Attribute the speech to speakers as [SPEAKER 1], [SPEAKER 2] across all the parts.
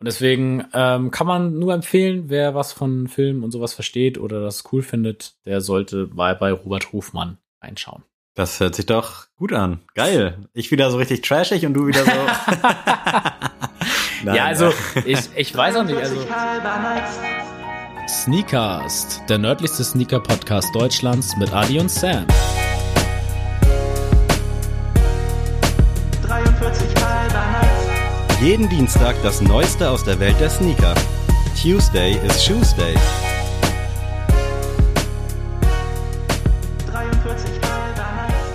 [SPEAKER 1] Und deswegen ähm, kann man nur empfehlen, wer was von Filmen und sowas versteht oder das cool findet, der sollte mal bei Robert Hofmann reinschauen.
[SPEAKER 2] Das hört sich doch gut an. Geil. Ich wieder so richtig trashig und du wieder so.
[SPEAKER 1] Nein, ja, also ich, ich weiß auch nicht. Also Sneakast, der nördlichste Sneaker-Podcast Deutschlands mit Adi und Sam.
[SPEAKER 2] Jeden Dienstag das Neueste aus der Welt der Sneaker. Tuesday is Tuesday.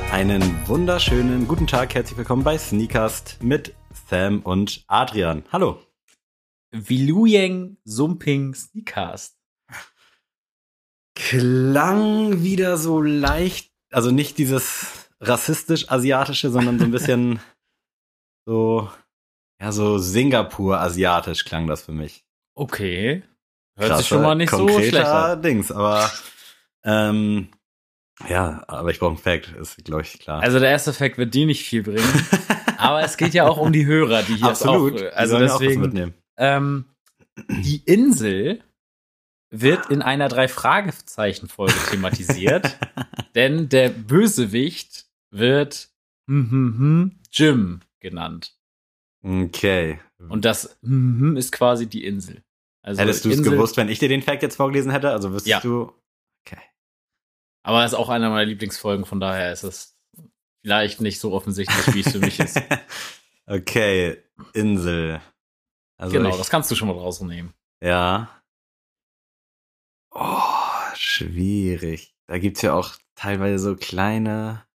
[SPEAKER 2] Einen wunderschönen guten Tag, herzlich willkommen bei Sneakast mit Sam und Adrian. Hallo.
[SPEAKER 1] Viluyeng Sumping Sneakast.
[SPEAKER 2] Klang wieder so leicht, also nicht dieses rassistisch-asiatische, sondern so ein bisschen so ja, so Singapur-asiatisch klang das für mich.
[SPEAKER 1] Okay. Hört Krasser, sich schon mal nicht so schlecht an.
[SPEAKER 2] Dings, aber ähm, ja, aber ich brauche einen Fact, ist glaube ich klar.
[SPEAKER 1] Also der erste Fact wird dir nicht viel bringen, aber es geht ja auch um die Hörer, die hier
[SPEAKER 2] Absolut.
[SPEAKER 1] auch, also die deswegen
[SPEAKER 2] auch mitnehmen.
[SPEAKER 1] Ähm, die Insel wird in einer drei Fragezeichen Folge thematisiert, denn der Bösewicht wird hm, hm, hm, Jim genannt.
[SPEAKER 2] Okay.
[SPEAKER 1] Und das mm ist quasi die Insel.
[SPEAKER 2] Also Hättest du es gewusst, wenn ich dir den Fact jetzt vorgelesen hätte? Also wüsstest ja. du. Okay.
[SPEAKER 1] Aber es ist auch einer meiner Lieblingsfolgen, von daher ist es vielleicht nicht so offensichtlich, wie es für mich ist.
[SPEAKER 2] Okay, Insel.
[SPEAKER 1] Also genau, ich, das kannst du schon mal rausnehmen.
[SPEAKER 2] Ja. Oh, schwierig. Da gibt's ja auch teilweise so kleine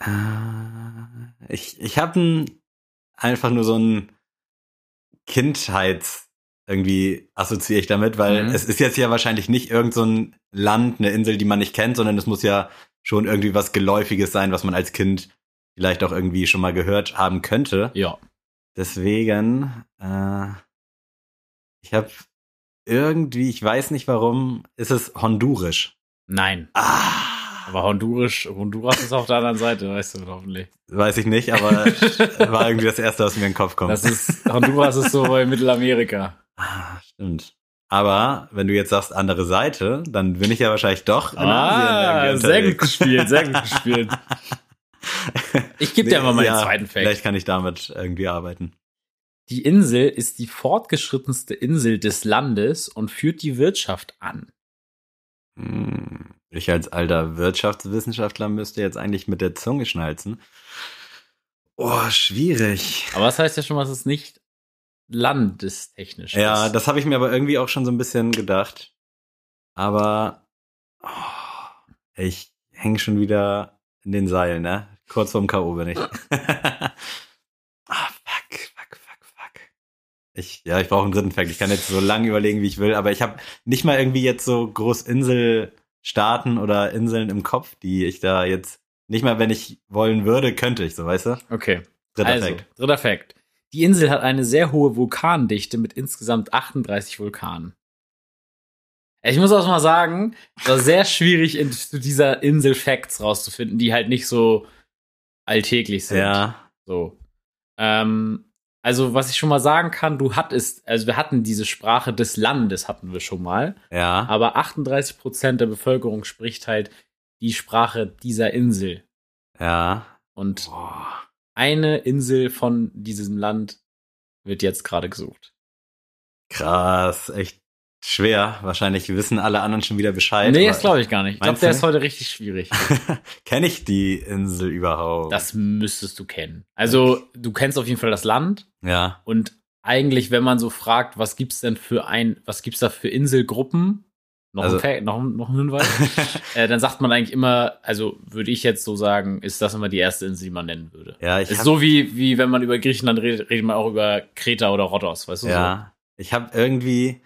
[SPEAKER 2] äh, ich ich habe einfach nur so ein Kindheits irgendwie assoziiere ich damit, weil mhm. es ist jetzt ja wahrscheinlich nicht irgend so ein Land, eine Insel, die man nicht kennt, sondern es muss ja schon irgendwie was Geläufiges sein, was man als Kind vielleicht auch irgendwie schon mal gehört haben könnte.
[SPEAKER 1] Ja.
[SPEAKER 2] Deswegen, äh, ich habe irgendwie, ich weiß nicht warum, ist es hondurisch.
[SPEAKER 1] Nein.
[SPEAKER 2] Ah.
[SPEAKER 1] Aber Honduras, Honduras ist auf der anderen Seite, weißt du hoffentlich.
[SPEAKER 2] Weiß ich nicht, aber war irgendwie das Erste, was mir in den Kopf kommt.
[SPEAKER 1] Das ist, Honduras ist so bei Mittelamerika.
[SPEAKER 2] Ah, stimmt. Aber wenn du jetzt sagst andere Seite, dann bin ich ja wahrscheinlich doch
[SPEAKER 1] ah, sehr gut gespielt, sehr gut gespielt. Ich gebe dir mal meinen ja, zweiten Fact.
[SPEAKER 2] Vielleicht kann ich damit irgendwie arbeiten.
[SPEAKER 1] Die Insel ist die fortgeschrittenste Insel des Landes und führt die Wirtschaft an.
[SPEAKER 2] Ich als alter Wirtschaftswissenschaftler müsste jetzt eigentlich mit der Zunge schnalzen. Oh, schwierig.
[SPEAKER 1] Aber das heißt ja schon, was es nicht landestechnisch
[SPEAKER 2] Ja, ist. das habe ich mir aber irgendwie auch schon so ein bisschen gedacht. Aber oh, ich hänge schon wieder in den Seilen, ne? Kurz vorm K.O. bin ich. Ich, ja, ich brauche einen dritten Fact. Ich kann jetzt so lange überlegen, wie ich will, aber ich habe nicht mal irgendwie jetzt so groß Insel Staaten oder Inseln im Kopf, die ich da jetzt nicht mal, wenn ich wollen würde, könnte ich, so weißt du?
[SPEAKER 1] Okay. Dritter also, Fakt. Dritter Fakt. Die Insel hat eine sehr hohe Vulkandichte mit insgesamt 38 Vulkanen. Ich muss auch mal sagen, es war sehr schwierig, in, zu dieser Insel Facts rauszufinden, die halt nicht so alltäglich sind.
[SPEAKER 2] Ja.
[SPEAKER 1] So. Ähm, also, was ich schon mal sagen kann, du hattest, also wir hatten diese Sprache des Landes, hatten wir schon mal.
[SPEAKER 2] Ja.
[SPEAKER 1] Aber 38 Prozent der Bevölkerung spricht halt die Sprache dieser Insel.
[SPEAKER 2] Ja.
[SPEAKER 1] Und Boah. eine Insel von diesem Land wird jetzt gerade gesucht.
[SPEAKER 2] Krass, echt schwer. Wahrscheinlich wissen alle anderen schon wieder Bescheid.
[SPEAKER 1] Nee, das glaube ich gar nicht. Ich glaube, der ist heute richtig schwierig.
[SPEAKER 2] Kenne ich die Insel überhaupt?
[SPEAKER 1] Das müsstest du kennen. Also, du kennst auf jeden Fall das Land.
[SPEAKER 2] Ja.
[SPEAKER 1] Und eigentlich, wenn man so fragt, was gibt's denn für ein, was gibt's da für Inselgruppen? Noch, also, ein, noch, noch ein Hinweis. äh, dann sagt man eigentlich immer, also würde ich jetzt so sagen, ist das immer die erste Insel, die man nennen würde.
[SPEAKER 2] Ja, ich
[SPEAKER 1] ist so wie, wie wenn man über Griechenland redet, redet man auch über Kreta oder Rhodos, weißt du?
[SPEAKER 2] Ja. So. Ich habe irgendwie,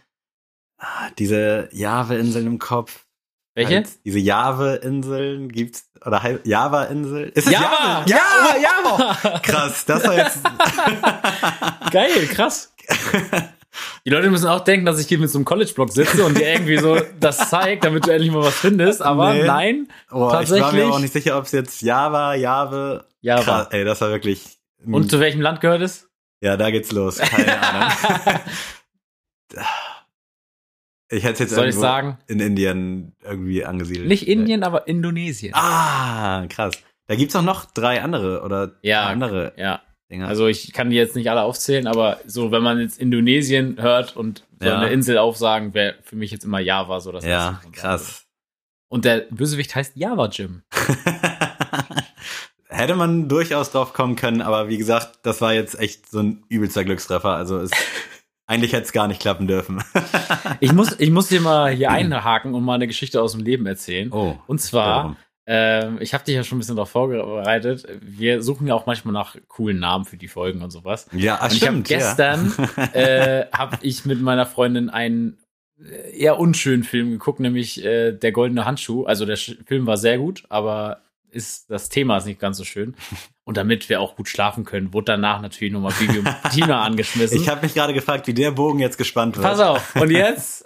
[SPEAKER 2] diese Java-Inseln im Kopf.
[SPEAKER 1] Welche? Halt,
[SPEAKER 2] diese Java-Inseln gibt's, oder Java-Insel?
[SPEAKER 1] Ist Java!
[SPEAKER 2] Java! Ja, Java! Oh, krass, das war jetzt.
[SPEAKER 1] Geil, krass. Die Leute müssen auch denken, dass ich hier mit so einem College-Blog sitze und dir irgendwie so das zeigt, damit du endlich mal was findest. Aber nee. nein,
[SPEAKER 2] oh, tatsächlich. Ich war mir auch nicht sicher, ob es jetzt Java, Java.
[SPEAKER 1] Java. Krass,
[SPEAKER 2] ey, das war wirklich.
[SPEAKER 1] Und zu welchem Land gehört es?
[SPEAKER 2] Ja, da geht's los. Keine Ahnung. Ich hätte jetzt
[SPEAKER 1] Soll ich sagen?
[SPEAKER 2] in Indien irgendwie angesiedelt.
[SPEAKER 1] Nicht Indien, aber Indonesien.
[SPEAKER 2] Ah, krass. Da gibt's auch noch drei andere oder
[SPEAKER 1] Ja,
[SPEAKER 2] andere
[SPEAKER 1] Ja,
[SPEAKER 2] Dinger.
[SPEAKER 1] also ich kann die jetzt nicht alle aufzählen, aber so, wenn man jetzt Indonesien hört und so
[SPEAKER 2] Ja.
[SPEAKER 1] eine Insel aufsagen, wäre für mich jetzt immer Java so das
[SPEAKER 2] ja, krass.
[SPEAKER 1] Und der Bösewicht heißt Java Jim.
[SPEAKER 2] Hätte man durchaus drauf kommen können, aber wie gesagt, das war jetzt echt so ein übelster Glückstreffer. Also es, eigentlich hätte es gar nicht klappen dürfen.
[SPEAKER 1] Ich muss, ich muss dir mal hier einhaken und mal eine Geschichte aus dem Leben erzählen.
[SPEAKER 2] Oh.
[SPEAKER 1] Und zwar, ähm, ich habe dich ja schon ein bisschen darauf vorbereitet. Wir suchen ja auch manchmal nach coolen Namen für die Folgen und sowas.
[SPEAKER 2] Ja, ah,
[SPEAKER 1] Und ich habe
[SPEAKER 2] stimmt.
[SPEAKER 1] gestern
[SPEAKER 2] ja.
[SPEAKER 1] äh, habe ich mit meiner Freundin einen äh, eher unschönen Film geguckt, nämlich äh, Der goldene Handschuh. Also der Film war sehr gut, aber ist das Thema ist nicht ganz so schön. Und damit wir auch gut schlafen können, wurde danach natürlich nochmal Bibi und Tina angeschmissen.
[SPEAKER 2] Ich habe mich gerade gefragt, wie der Bogen jetzt gespannt wird.
[SPEAKER 1] Pass auf. Und jetzt,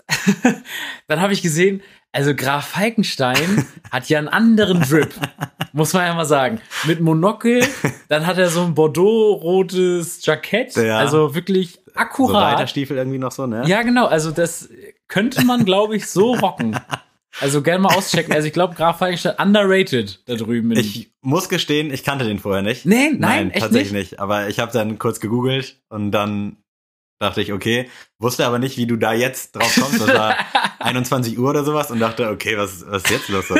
[SPEAKER 1] dann habe ich gesehen, also Graf Falkenstein hat ja einen anderen Drip, muss man ja mal sagen. Mit Monokel, dann hat er so ein Bordeaux-rotes Jackett,
[SPEAKER 2] Ja.
[SPEAKER 1] also wirklich
[SPEAKER 2] So
[SPEAKER 1] akkurat.
[SPEAKER 2] Reiterstiefel irgendwie noch so, ne?
[SPEAKER 1] ja, genau, also das könnte man, glaube ich, so rocken. Also gerne mal auschecken. Also ich glaube, Graf Falkenstein underrated da drüben.
[SPEAKER 2] Ich muss gestehen, ich kannte den vorher nicht.
[SPEAKER 1] nee, nein, echt
[SPEAKER 2] tatsächlich
[SPEAKER 1] nicht.
[SPEAKER 2] nicht. Aber ich habe dann kurz gegoogelt und dann dachte ich, okay, wusste aber nicht, wie du da jetzt drauf kommst. Das war 21 Uhr oder sowas und dachte, okay, was, was ist jetzt los?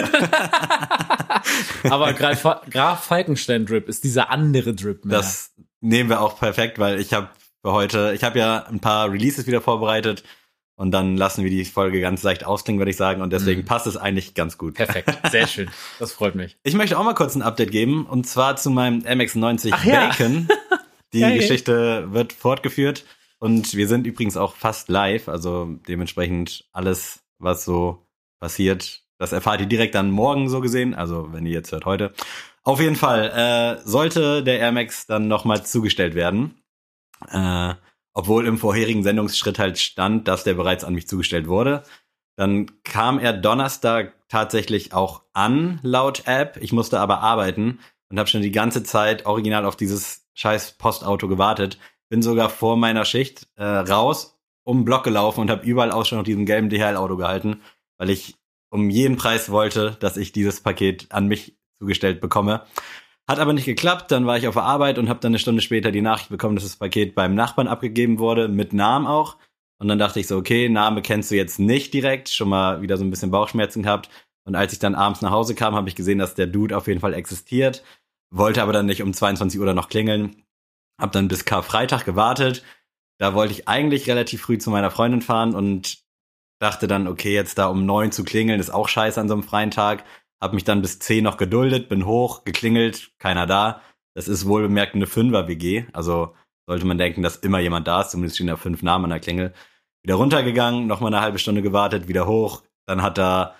[SPEAKER 1] Aber Graf, Graf Falkenstein Drip ist dieser andere Drip. Mehr.
[SPEAKER 2] Das nehmen wir auch perfekt, weil ich habe für heute, ich habe ja ein paar Releases wieder vorbereitet und dann lassen wir die Folge ganz leicht ausklingen, würde ich sagen. Und deswegen
[SPEAKER 1] Mhm.
[SPEAKER 2] passt es eigentlich ganz gut.
[SPEAKER 1] Perfekt, sehr schön. Das freut mich.
[SPEAKER 2] Ich möchte auch mal kurz ein Update geben und zwar zu meinem MX90
[SPEAKER 1] Ach ja.
[SPEAKER 2] Bacon. Die
[SPEAKER 1] Geil.
[SPEAKER 2] Geschichte wird fortgeführt und wir sind übrigens auch fast live, also dementsprechend alles, was so passiert, das erfahrt ihr direkt dann morgen so gesehen, also wenn ihr jetzt hört heute. Auf jeden Fall äh, sollte der Air Max dann nochmal zugestellt werden, äh, obwohl im vorherigen Sendungsschritt halt stand, dass der bereits an mich zugestellt wurde. Dann kam er Donnerstag tatsächlich auch an, laut App. Ich musste aber arbeiten und habe schon die ganze Zeit original auf dieses scheiß Postauto gewartet. Bin sogar vor meiner Schicht äh, raus, um den Block gelaufen und habe überall Ausschau nach diesem gelben DHL-Auto gehalten, weil ich um jeden Preis wollte, dass ich dieses Paket an mich zugestellt bekomme. Hat aber nicht geklappt. Dann war ich auf der Arbeit und habe dann eine Stunde später die Nachricht bekommen, dass das Paket beim Nachbarn abgegeben wurde, mit Namen auch. Und dann dachte ich so, okay, Name kennst du jetzt nicht direkt, schon mal wieder so ein bisschen Bauchschmerzen gehabt. Und als ich dann abends nach Hause kam, habe ich gesehen, dass der Dude auf jeden Fall existiert, wollte aber dann nicht um 22 Uhr dann noch klingeln. Hab dann bis Karfreitag gewartet. Da wollte ich eigentlich relativ früh zu meiner Freundin fahren und dachte dann, okay, jetzt da um neun zu klingeln, ist auch scheiße an so einem freien Tag. Hab mich dann bis zehn noch geduldet, bin hoch, geklingelt, keiner da. Das ist wohl bemerkt eine Fünfer-WG. Also sollte man denken, dass immer jemand da ist. Zumindest stehen da fünf Namen an der Klingel. Wieder runtergegangen, noch mal eine halbe Stunde gewartet, wieder hoch. Dann hat da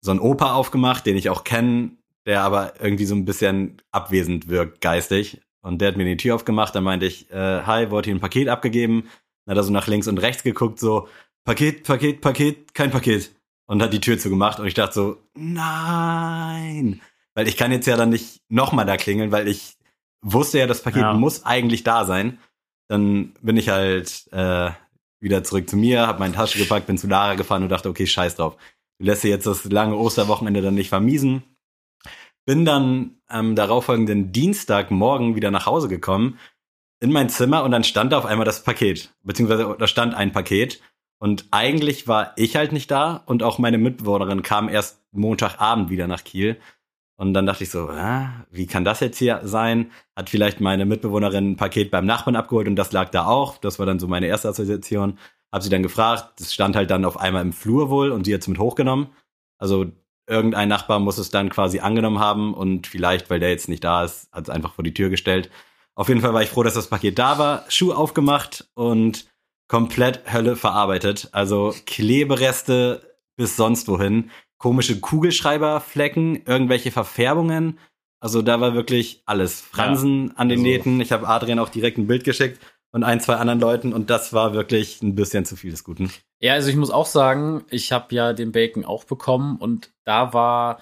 [SPEAKER 2] so ein Opa aufgemacht, den ich auch kenne, der aber irgendwie so ein bisschen abwesend wirkt, geistig. Und der hat mir die Tür aufgemacht. Dann meinte ich, äh, hi, wollte hier ein Paket abgegeben. Dann hat er so nach links und rechts geguckt, so, Paket, Paket, Paket, kein Paket. Und hat die Tür zugemacht. Und ich dachte so, nein. Weil ich kann jetzt ja dann nicht nochmal da klingeln, weil ich wusste ja, das Paket
[SPEAKER 1] Ja.
[SPEAKER 2] muss eigentlich da sein. Dann bin ich halt äh, wieder zurück zu mir, habe meine Tasche gepackt, bin zu Lara gefahren und dachte, okay, scheiß drauf. Du lässt dir jetzt das lange Osterwochenende dann nicht vermiesen. Bin dann am darauffolgenden Dienstagmorgen wieder nach Hause gekommen, in mein Zimmer und dann stand da auf einmal das Paket. Beziehungsweise da stand ein Paket. Und eigentlich war ich halt nicht da und auch meine Mitbewohnerin kam erst Montagabend wieder nach Kiel. Und dann dachte ich so, äh, wie kann das jetzt hier sein? Hat vielleicht meine Mitbewohnerin ein Paket beim Nachbarn abgeholt und das lag da auch. Das war dann so meine erste Assoziation. Hab sie dann gefragt, das stand halt dann auf einmal im Flur wohl und sie hat es mit hochgenommen. Also irgendein Nachbar muss es dann quasi angenommen haben und vielleicht, weil der jetzt nicht da ist, hat es einfach vor die Tür gestellt. Auf jeden Fall war ich froh, dass das Paket da war, Schuh aufgemacht und komplett Hölle verarbeitet. Also Klebereste bis sonst wohin, komische Kugelschreiberflecken, irgendwelche Verfärbungen. Also da war wirklich alles. Fransen an den
[SPEAKER 1] also-
[SPEAKER 2] Nähten. Ich habe Adrian auch direkt ein Bild geschickt und ein, zwei anderen Leuten und das war wirklich ein bisschen zu viel des Guten.
[SPEAKER 1] Ja, also ich muss auch sagen, ich habe ja den Bacon auch bekommen und da war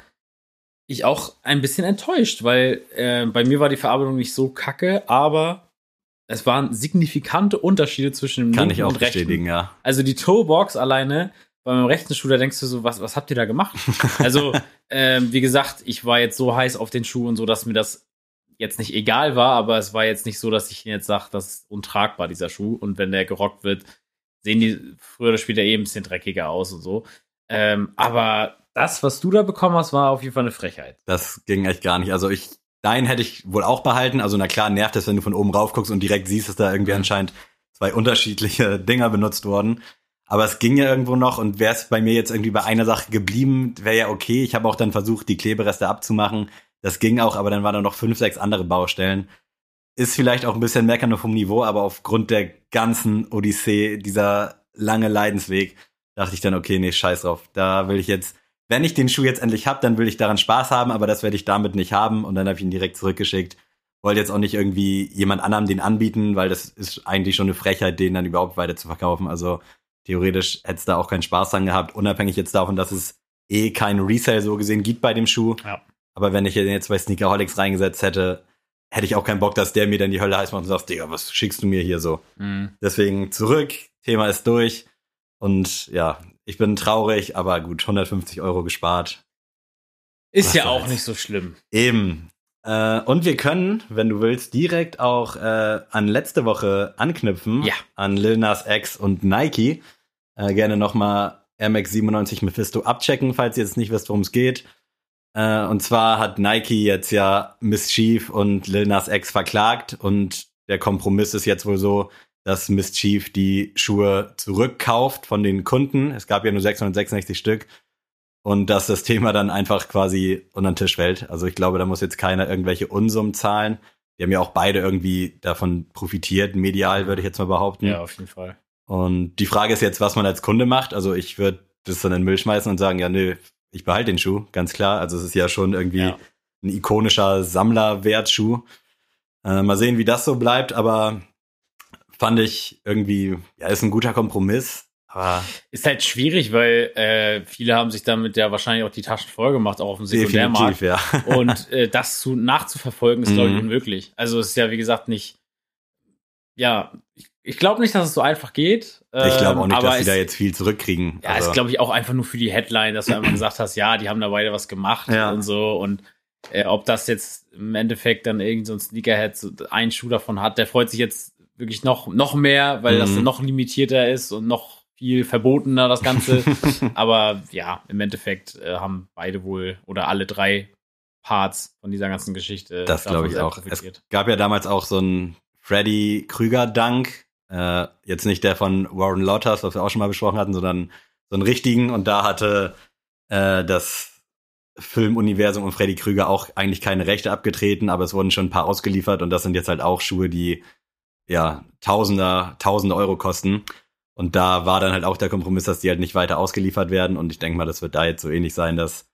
[SPEAKER 1] ich auch ein bisschen enttäuscht, weil äh, bei mir war die Verarbeitung nicht so kacke, aber es waren signifikante Unterschiede zwischen dem
[SPEAKER 2] Kann
[SPEAKER 1] linken
[SPEAKER 2] ich auch
[SPEAKER 1] und rechten.
[SPEAKER 2] bestätigen, ja.
[SPEAKER 1] Also die Toebox alleine bei meinem rechten Schuh, da denkst du so, was, was habt ihr da gemacht? Also, ähm, wie gesagt, ich war jetzt so heiß auf den Schuh und so, dass mir das jetzt nicht egal war, aber es war jetzt nicht so, dass ich jetzt sage, das ist untragbar, dieser Schuh. Und wenn der gerockt wird, sehen die früher oder später eh ein bisschen dreckiger aus und so. Ähm, aber das, was du da bekommen hast, war auf jeden Fall eine Frechheit.
[SPEAKER 2] Das ging echt gar nicht. Also ich, deinen hätte ich wohl auch behalten. Also na klar nervt es, wenn du von oben rauf guckst und direkt siehst, dass da irgendwie anscheinend zwei unterschiedliche Dinger benutzt wurden. Aber es ging ja irgendwo noch und wäre es bei mir jetzt irgendwie bei einer Sache geblieben, wäre ja okay. Ich habe auch dann versucht, die Klebereste abzumachen. Das ging auch, aber dann waren da noch fünf, sechs andere Baustellen. Ist vielleicht auch ein bisschen meckern vom Niveau, aber aufgrund der ganzen Odyssee, dieser lange Leidensweg, dachte ich dann, okay, nee, scheiß drauf. Da will ich jetzt, wenn ich den Schuh jetzt endlich hab, dann will ich daran Spaß haben, aber das werde ich damit nicht haben. Und dann habe ich ihn direkt zurückgeschickt. Wollte jetzt auch nicht irgendwie jemand anderem den anbieten, weil das ist eigentlich schon eine Frechheit, den dann überhaupt weiter zu verkaufen. Also theoretisch hätte es da auch keinen Spaß dran gehabt, unabhängig jetzt davon, dass es eh keinen Resale so gesehen gibt bei dem Schuh.
[SPEAKER 1] Ja.
[SPEAKER 2] Aber wenn ich den jetzt bei Sneakerholics reingesetzt hätte, hätte ich auch keinen Bock, dass der mir dann die Hölle heiß macht und sagt, Digga, was schickst du mir hier so?
[SPEAKER 1] Mhm.
[SPEAKER 2] Deswegen zurück, Thema ist durch. Und ja, ich bin traurig, aber gut, 150 Euro gespart.
[SPEAKER 1] Ist
[SPEAKER 2] Was
[SPEAKER 1] ja auch nicht so schlimm.
[SPEAKER 2] Eben. Äh, und wir können, wenn du willst, direkt auch äh, an letzte Woche anknüpfen.
[SPEAKER 1] Ja.
[SPEAKER 2] An Lil Nas X und Nike. Äh, gerne nochmal Air Max 97 Mephisto abchecken, falls ihr jetzt nicht wisst, worum es geht. Äh, und zwar hat Nike jetzt ja Mischief und Lil Nas X verklagt und der Kompromiss ist jetzt wohl so, dass Mischief die Schuhe zurückkauft von den Kunden. Es gab ja nur 666 Stück und dass das Thema dann einfach quasi unter den Tisch fällt. Also ich glaube, da muss jetzt keiner irgendwelche Unsummen zahlen. Die haben ja auch beide irgendwie davon profitiert, medial würde ich jetzt mal behaupten.
[SPEAKER 1] Ja, auf jeden Fall.
[SPEAKER 2] Und die Frage ist jetzt, was man als Kunde macht. Also ich würde das dann in den Müll schmeißen und sagen, ja, nö, ich behalte den Schuh, ganz klar. Also es ist ja schon irgendwie
[SPEAKER 1] Ja.
[SPEAKER 2] ein ikonischer Sammlerwertschuh. Äh, mal sehen, wie das so bleibt, aber fand ich irgendwie, ja, ist ein guter Kompromiss. Aber
[SPEAKER 1] Ist halt schwierig, weil äh, viele haben sich damit ja wahrscheinlich auch die Taschen voll gemacht, auch auf dem Sekundärmarkt.
[SPEAKER 2] ja.
[SPEAKER 1] Und äh, das zu, nachzuverfolgen ist, glaube ich,
[SPEAKER 2] Mhm.
[SPEAKER 1] unmöglich. Also es ist ja, wie gesagt, nicht. Ja, ich, ich glaube nicht, dass es so einfach geht.
[SPEAKER 2] ich glaube auch nicht,
[SPEAKER 1] aber
[SPEAKER 2] dass sie da jetzt viel zurückkriegen.
[SPEAKER 1] Ja,
[SPEAKER 2] also,
[SPEAKER 1] ist, glaube ich, auch einfach nur für die Headline, dass du einfach gesagt hast, ja, die haben da beide was gemacht
[SPEAKER 2] Ja.
[SPEAKER 1] und so. Und äh, ob das jetzt im Endeffekt dann irgend so ein Sneakerhead so einen Schuh davon hat, der freut sich jetzt wirklich noch, noch mehr, weil das
[SPEAKER 2] Mhm.
[SPEAKER 1] dann noch limitierter ist und noch viel verbotener, das Ganze. Aber ja, im Endeffekt äh, haben beide wohl oder alle drei Parts von dieser ganzen Geschichte.
[SPEAKER 2] Das glaube ich auch. Es gab ja damals auch so einen Freddy Krüger-Dank. Äh, jetzt nicht der von Warren Lotters, was wir auch schon mal besprochen hatten, sondern so einen richtigen. Und da hatte äh, das Filmuniversum und Freddy Krüger auch eigentlich keine Rechte abgetreten, aber es wurden schon ein paar ausgeliefert und das sind jetzt halt auch Schuhe, die ja Tausender, Tausende Euro kosten. Und da war dann halt auch der Kompromiss, dass die halt nicht weiter ausgeliefert werden. Und ich denke mal, das wird da jetzt so ähnlich sein, dass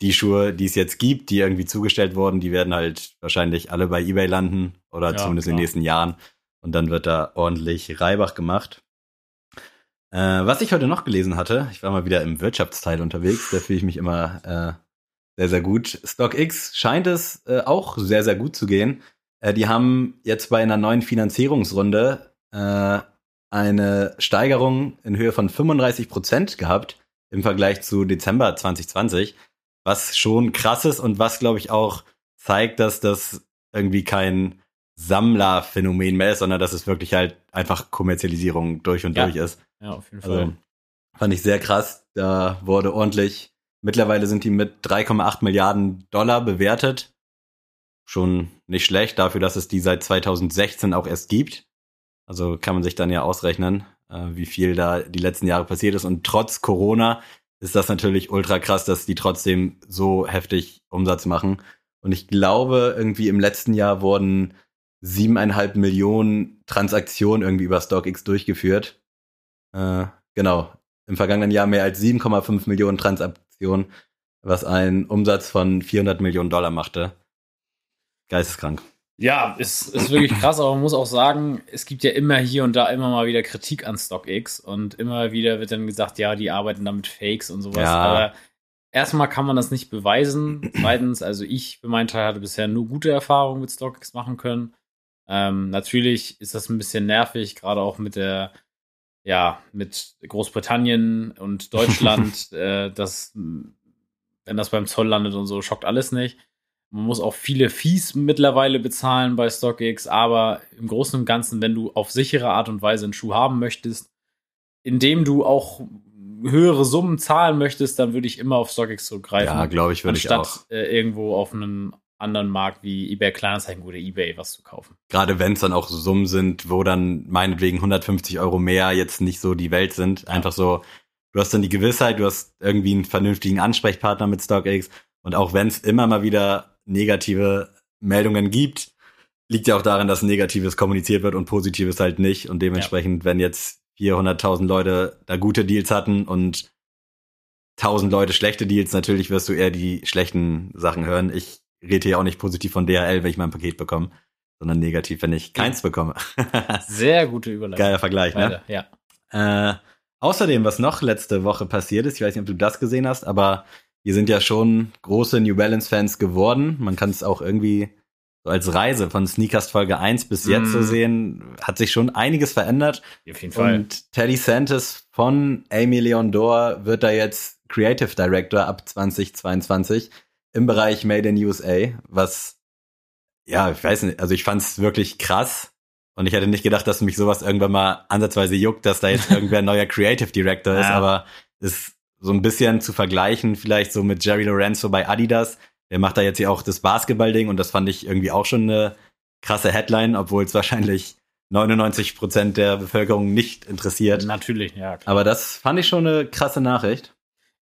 [SPEAKER 2] die Schuhe, die es jetzt gibt, die irgendwie zugestellt wurden, die werden halt wahrscheinlich alle bei eBay landen oder
[SPEAKER 1] Ja,
[SPEAKER 2] zumindest in den
[SPEAKER 1] klar.
[SPEAKER 2] nächsten Jahren. Und dann wird da ordentlich Reibach gemacht. Äh, was ich heute noch gelesen hatte, ich war mal wieder im Wirtschaftsteil unterwegs, da fühle ich mich immer äh, sehr, sehr gut. StockX scheint es äh, auch sehr, sehr gut zu gehen. Äh, die haben jetzt bei einer neuen Finanzierungsrunde äh, eine Steigerung in Höhe von 35 Prozent gehabt im Vergleich zu Dezember 2020, was schon krass ist und was, glaube ich, auch zeigt, dass das irgendwie kein Sammlerphänomen mehr ist, sondern dass es wirklich halt einfach Kommerzialisierung durch und
[SPEAKER 1] Ja.
[SPEAKER 2] durch ist.
[SPEAKER 1] Ja, auf jeden Fall.
[SPEAKER 2] Also fand ich sehr krass. Da wurde ordentlich. Mittlerweile sind die mit 3,8 Milliarden Dollar bewertet. Schon nicht schlecht dafür, dass es die seit 2016 auch erst gibt. Also kann man sich dann ja ausrechnen, äh, wie viel da die letzten Jahre passiert ist. Und trotz Corona ist das natürlich ultra krass, dass die trotzdem so heftig Umsatz machen. Und ich glaube, irgendwie im letzten Jahr wurden siebeneinhalb Millionen Transaktionen irgendwie über StockX durchgeführt. Äh, genau. Im vergangenen Jahr mehr als 7,5 Millionen Transaktionen, was einen Umsatz von 400 Millionen Dollar machte. Geisteskrank.
[SPEAKER 1] Ja, ist, ist wirklich krass, aber man muss auch sagen, es gibt ja immer hier und da immer mal wieder Kritik an StockX und immer wieder wird dann gesagt, ja, die arbeiten da mit Fakes und sowas.
[SPEAKER 2] Ja.
[SPEAKER 1] Aber erstmal kann man das nicht beweisen. Zweitens, also ich für meinen Teil hatte bisher nur gute Erfahrungen mit StockX machen können. Ähm, natürlich ist das ein bisschen nervig, gerade auch mit der, ja, mit Großbritannien und Deutschland, äh, das, wenn das beim Zoll landet und so, schockt alles nicht. Man muss auch viele Fees mittlerweile bezahlen bei StockX, aber im Großen und Ganzen, wenn du auf sichere Art und Weise einen Schuh haben möchtest, indem du auch höhere Summen zahlen möchtest, dann würde ich immer auf StockX zurückgreifen.
[SPEAKER 2] Ja, glaube ich, würde ich auch.
[SPEAKER 1] Anstatt äh, irgendwo auf einem anderen Markt wie eBay Kleinanzeigen oder eBay was zu kaufen.
[SPEAKER 2] Gerade wenn es dann auch Summen sind, wo dann meinetwegen 150 Euro mehr jetzt nicht so die Welt sind. Einfach so, du hast dann die Gewissheit, du hast irgendwie einen vernünftigen Ansprechpartner mit StockX. Und auch wenn es immer mal wieder negative Meldungen gibt, liegt ja auch daran, dass Negatives kommuniziert wird und Positives halt nicht. Und dementsprechend, ja. wenn jetzt 400.000 Leute da gute Deals hatten und 1000 Leute schlechte Deals, natürlich wirst du eher die schlechten Sachen hören. Ich rede hier auch nicht positiv von DHL, wenn ich mein Paket bekomme, sondern negativ, wenn ich keins bekomme.
[SPEAKER 1] Sehr gute Überleitung.
[SPEAKER 2] Geiler Vergleich, ne?
[SPEAKER 1] Ja.
[SPEAKER 2] Äh, außerdem, was noch letzte Woche passiert ist, ich weiß nicht, ob du das gesehen hast, aber wir sind ja schon große New Balance Fans geworden. Man kann es auch irgendwie so als Reise von Sneakers Folge 1 bis jetzt mm. so sehen, hat sich schon einiges verändert.
[SPEAKER 1] Auf jeden Fall.
[SPEAKER 2] Und Teddy Santis von Amy Leon Dor wird da jetzt Creative Director ab 2022 im Bereich Made in USA, was ja, ich weiß nicht, also ich fand es wirklich krass und ich hätte nicht gedacht, dass mich sowas irgendwann mal ansatzweise juckt, dass da jetzt irgendwer ein neuer Creative Director ist, ja. aber ist so ein bisschen zu vergleichen, vielleicht so mit Jerry Lorenzo bei Adidas. Der macht da jetzt ja auch das Basketball-Ding und das fand ich irgendwie auch schon eine krasse Headline, obwohl es wahrscheinlich 99 Prozent der Bevölkerung nicht interessiert.
[SPEAKER 1] Natürlich, ja.
[SPEAKER 2] Klar. Aber das fand ich schon eine krasse Nachricht.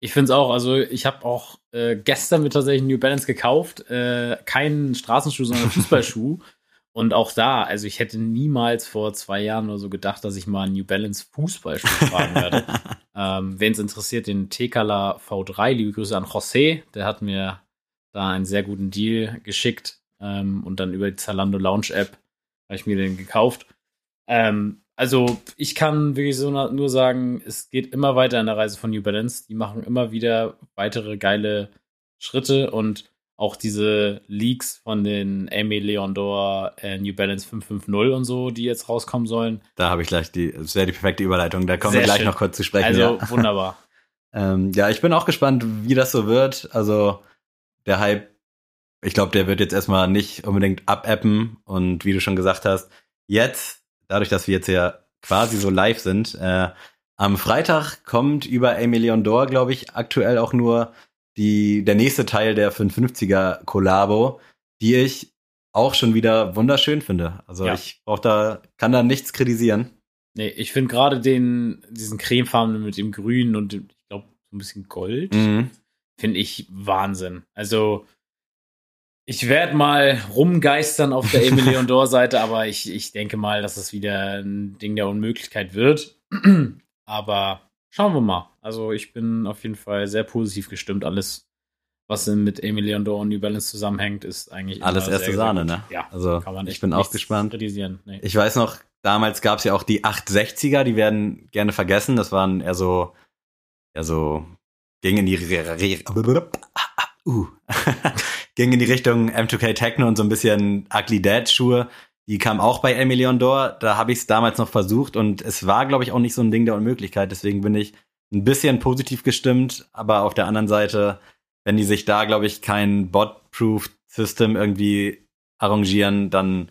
[SPEAKER 1] Ich finde es auch. Also ich habe auch äh, gestern mir tatsächlich New Balance gekauft. Äh, keinen Straßenschuh, sondern Fußballschuh. Und auch da, also ich hätte niemals vor zwei Jahren oder so gedacht, dass ich mal einen New Balance Fußballschuh tragen werde. ähm, Wen es interessiert, den Tekala V3, liebe Grüße an José, der hat mir da einen sehr guten Deal geschickt ähm, und dann über die Zalando Launch App habe ich mir den gekauft. Ähm, also ich kann wirklich so nur sagen, es geht immer weiter in der Reise von New Balance. Die machen immer wieder weitere geile Schritte und auch diese Leaks von den Amy Leon Dor äh, New Balance 550 und so, die jetzt rauskommen sollen.
[SPEAKER 2] Da habe ich gleich die, das wäre die perfekte Überleitung. Da kommen Sehr wir gleich schön. noch kurz zu sprechen.
[SPEAKER 1] Also ja. wunderbar.
[SPEAKER 2] ähm, ja, ich bin auch gespannt, wie das so wird. Also der Hype, ich glaube, der wird jetzt erstmal nicht unbedingt abappen und wie du schon gesagt hast, jetzt dadurch, dass wir jetzt ja quasi so live sind, äh, am Freitag kommt über Emilion Dor, glaube ich, aktuell auch nur die, der nächste Teil der 550er Kollabo, die ich auch schon wieder wunderschön finde. Also ja. ich brauch da, kann da nichts kritisieren.
[SPEAKER 1] Nee, ich finde gerade den, diesen cremefarbenen mit dem Grün und ich glaube so ein bisschen Gold, mhm. finde ich Wahnsinn. Also ich werde mal rumgeistern auf der Emily Dor Seite, aber ich, ich denke mal, dass es wieder ein Ding der Unmöglichkeit wird. aber schauen wir mal. Also ich bin auf jeden Fall sehr positiv gestimmt. Alles, was mit Emily Dor und New Balance zusammenhängt, ist eigentlich
[SPEAKER 2] alles erste Sahne, ne?
[SPEAKER 1] Ja.
[SPEAKER 2] Also ich bin auch gespannt. Nee. Ich weiß noch, damals gab es ja auch die 860er, die werden gerne vergessen. Das waren eher so, eher so ging in die uh, ging in die Richtung M2K Techno und so ein bisschen Ugly Dad Schuhe. Die kam auch bei Emilion Dor. Da habe ich es damals noch versucht und es war, glaube ich, auch nicht so ein Ding der Unmöglichkeit. Deswegen bin ich ein bisschen positiv gestimmt. Aber auf der anderen Seite, wenn die sich da, glaube ich, kein Bot-Proof System irgendwie arrangieren, dann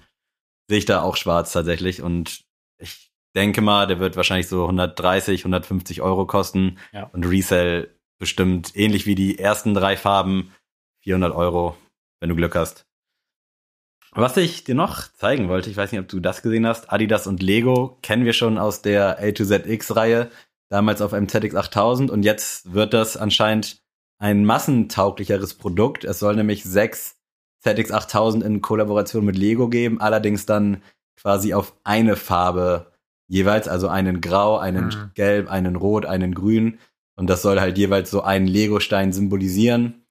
[SPEAKER 2] sehe ich da auch schwarz tatsächlich. Und ich denke mal, der wird wahrscheinlich so 130, 150 Euro kosten ja. und Resell bestimmt ähnlich wie die ersten drei Farben 400 Euro, wenn du Glück hast. Was ich dir noch zeigen wollte, ich weiß nicht, ob du das gesehen hast, Adidas und Lego kennen wir schon aus der A to ZX Reihe, damals auf einem ZX 8000 und jetzt wird das anscheinend ein massentauglicheres Produkt. Es soll nämlich sechs ZX 8000 in Kollaboration mit Lego geben, allerdings dann quasi auf eine Farbe jeweils, also einen Grau, einen mhm. Gelb, einen Rot, einen Grün. Und das soll halt jeweils so einen Lego-Stein symbolisieren.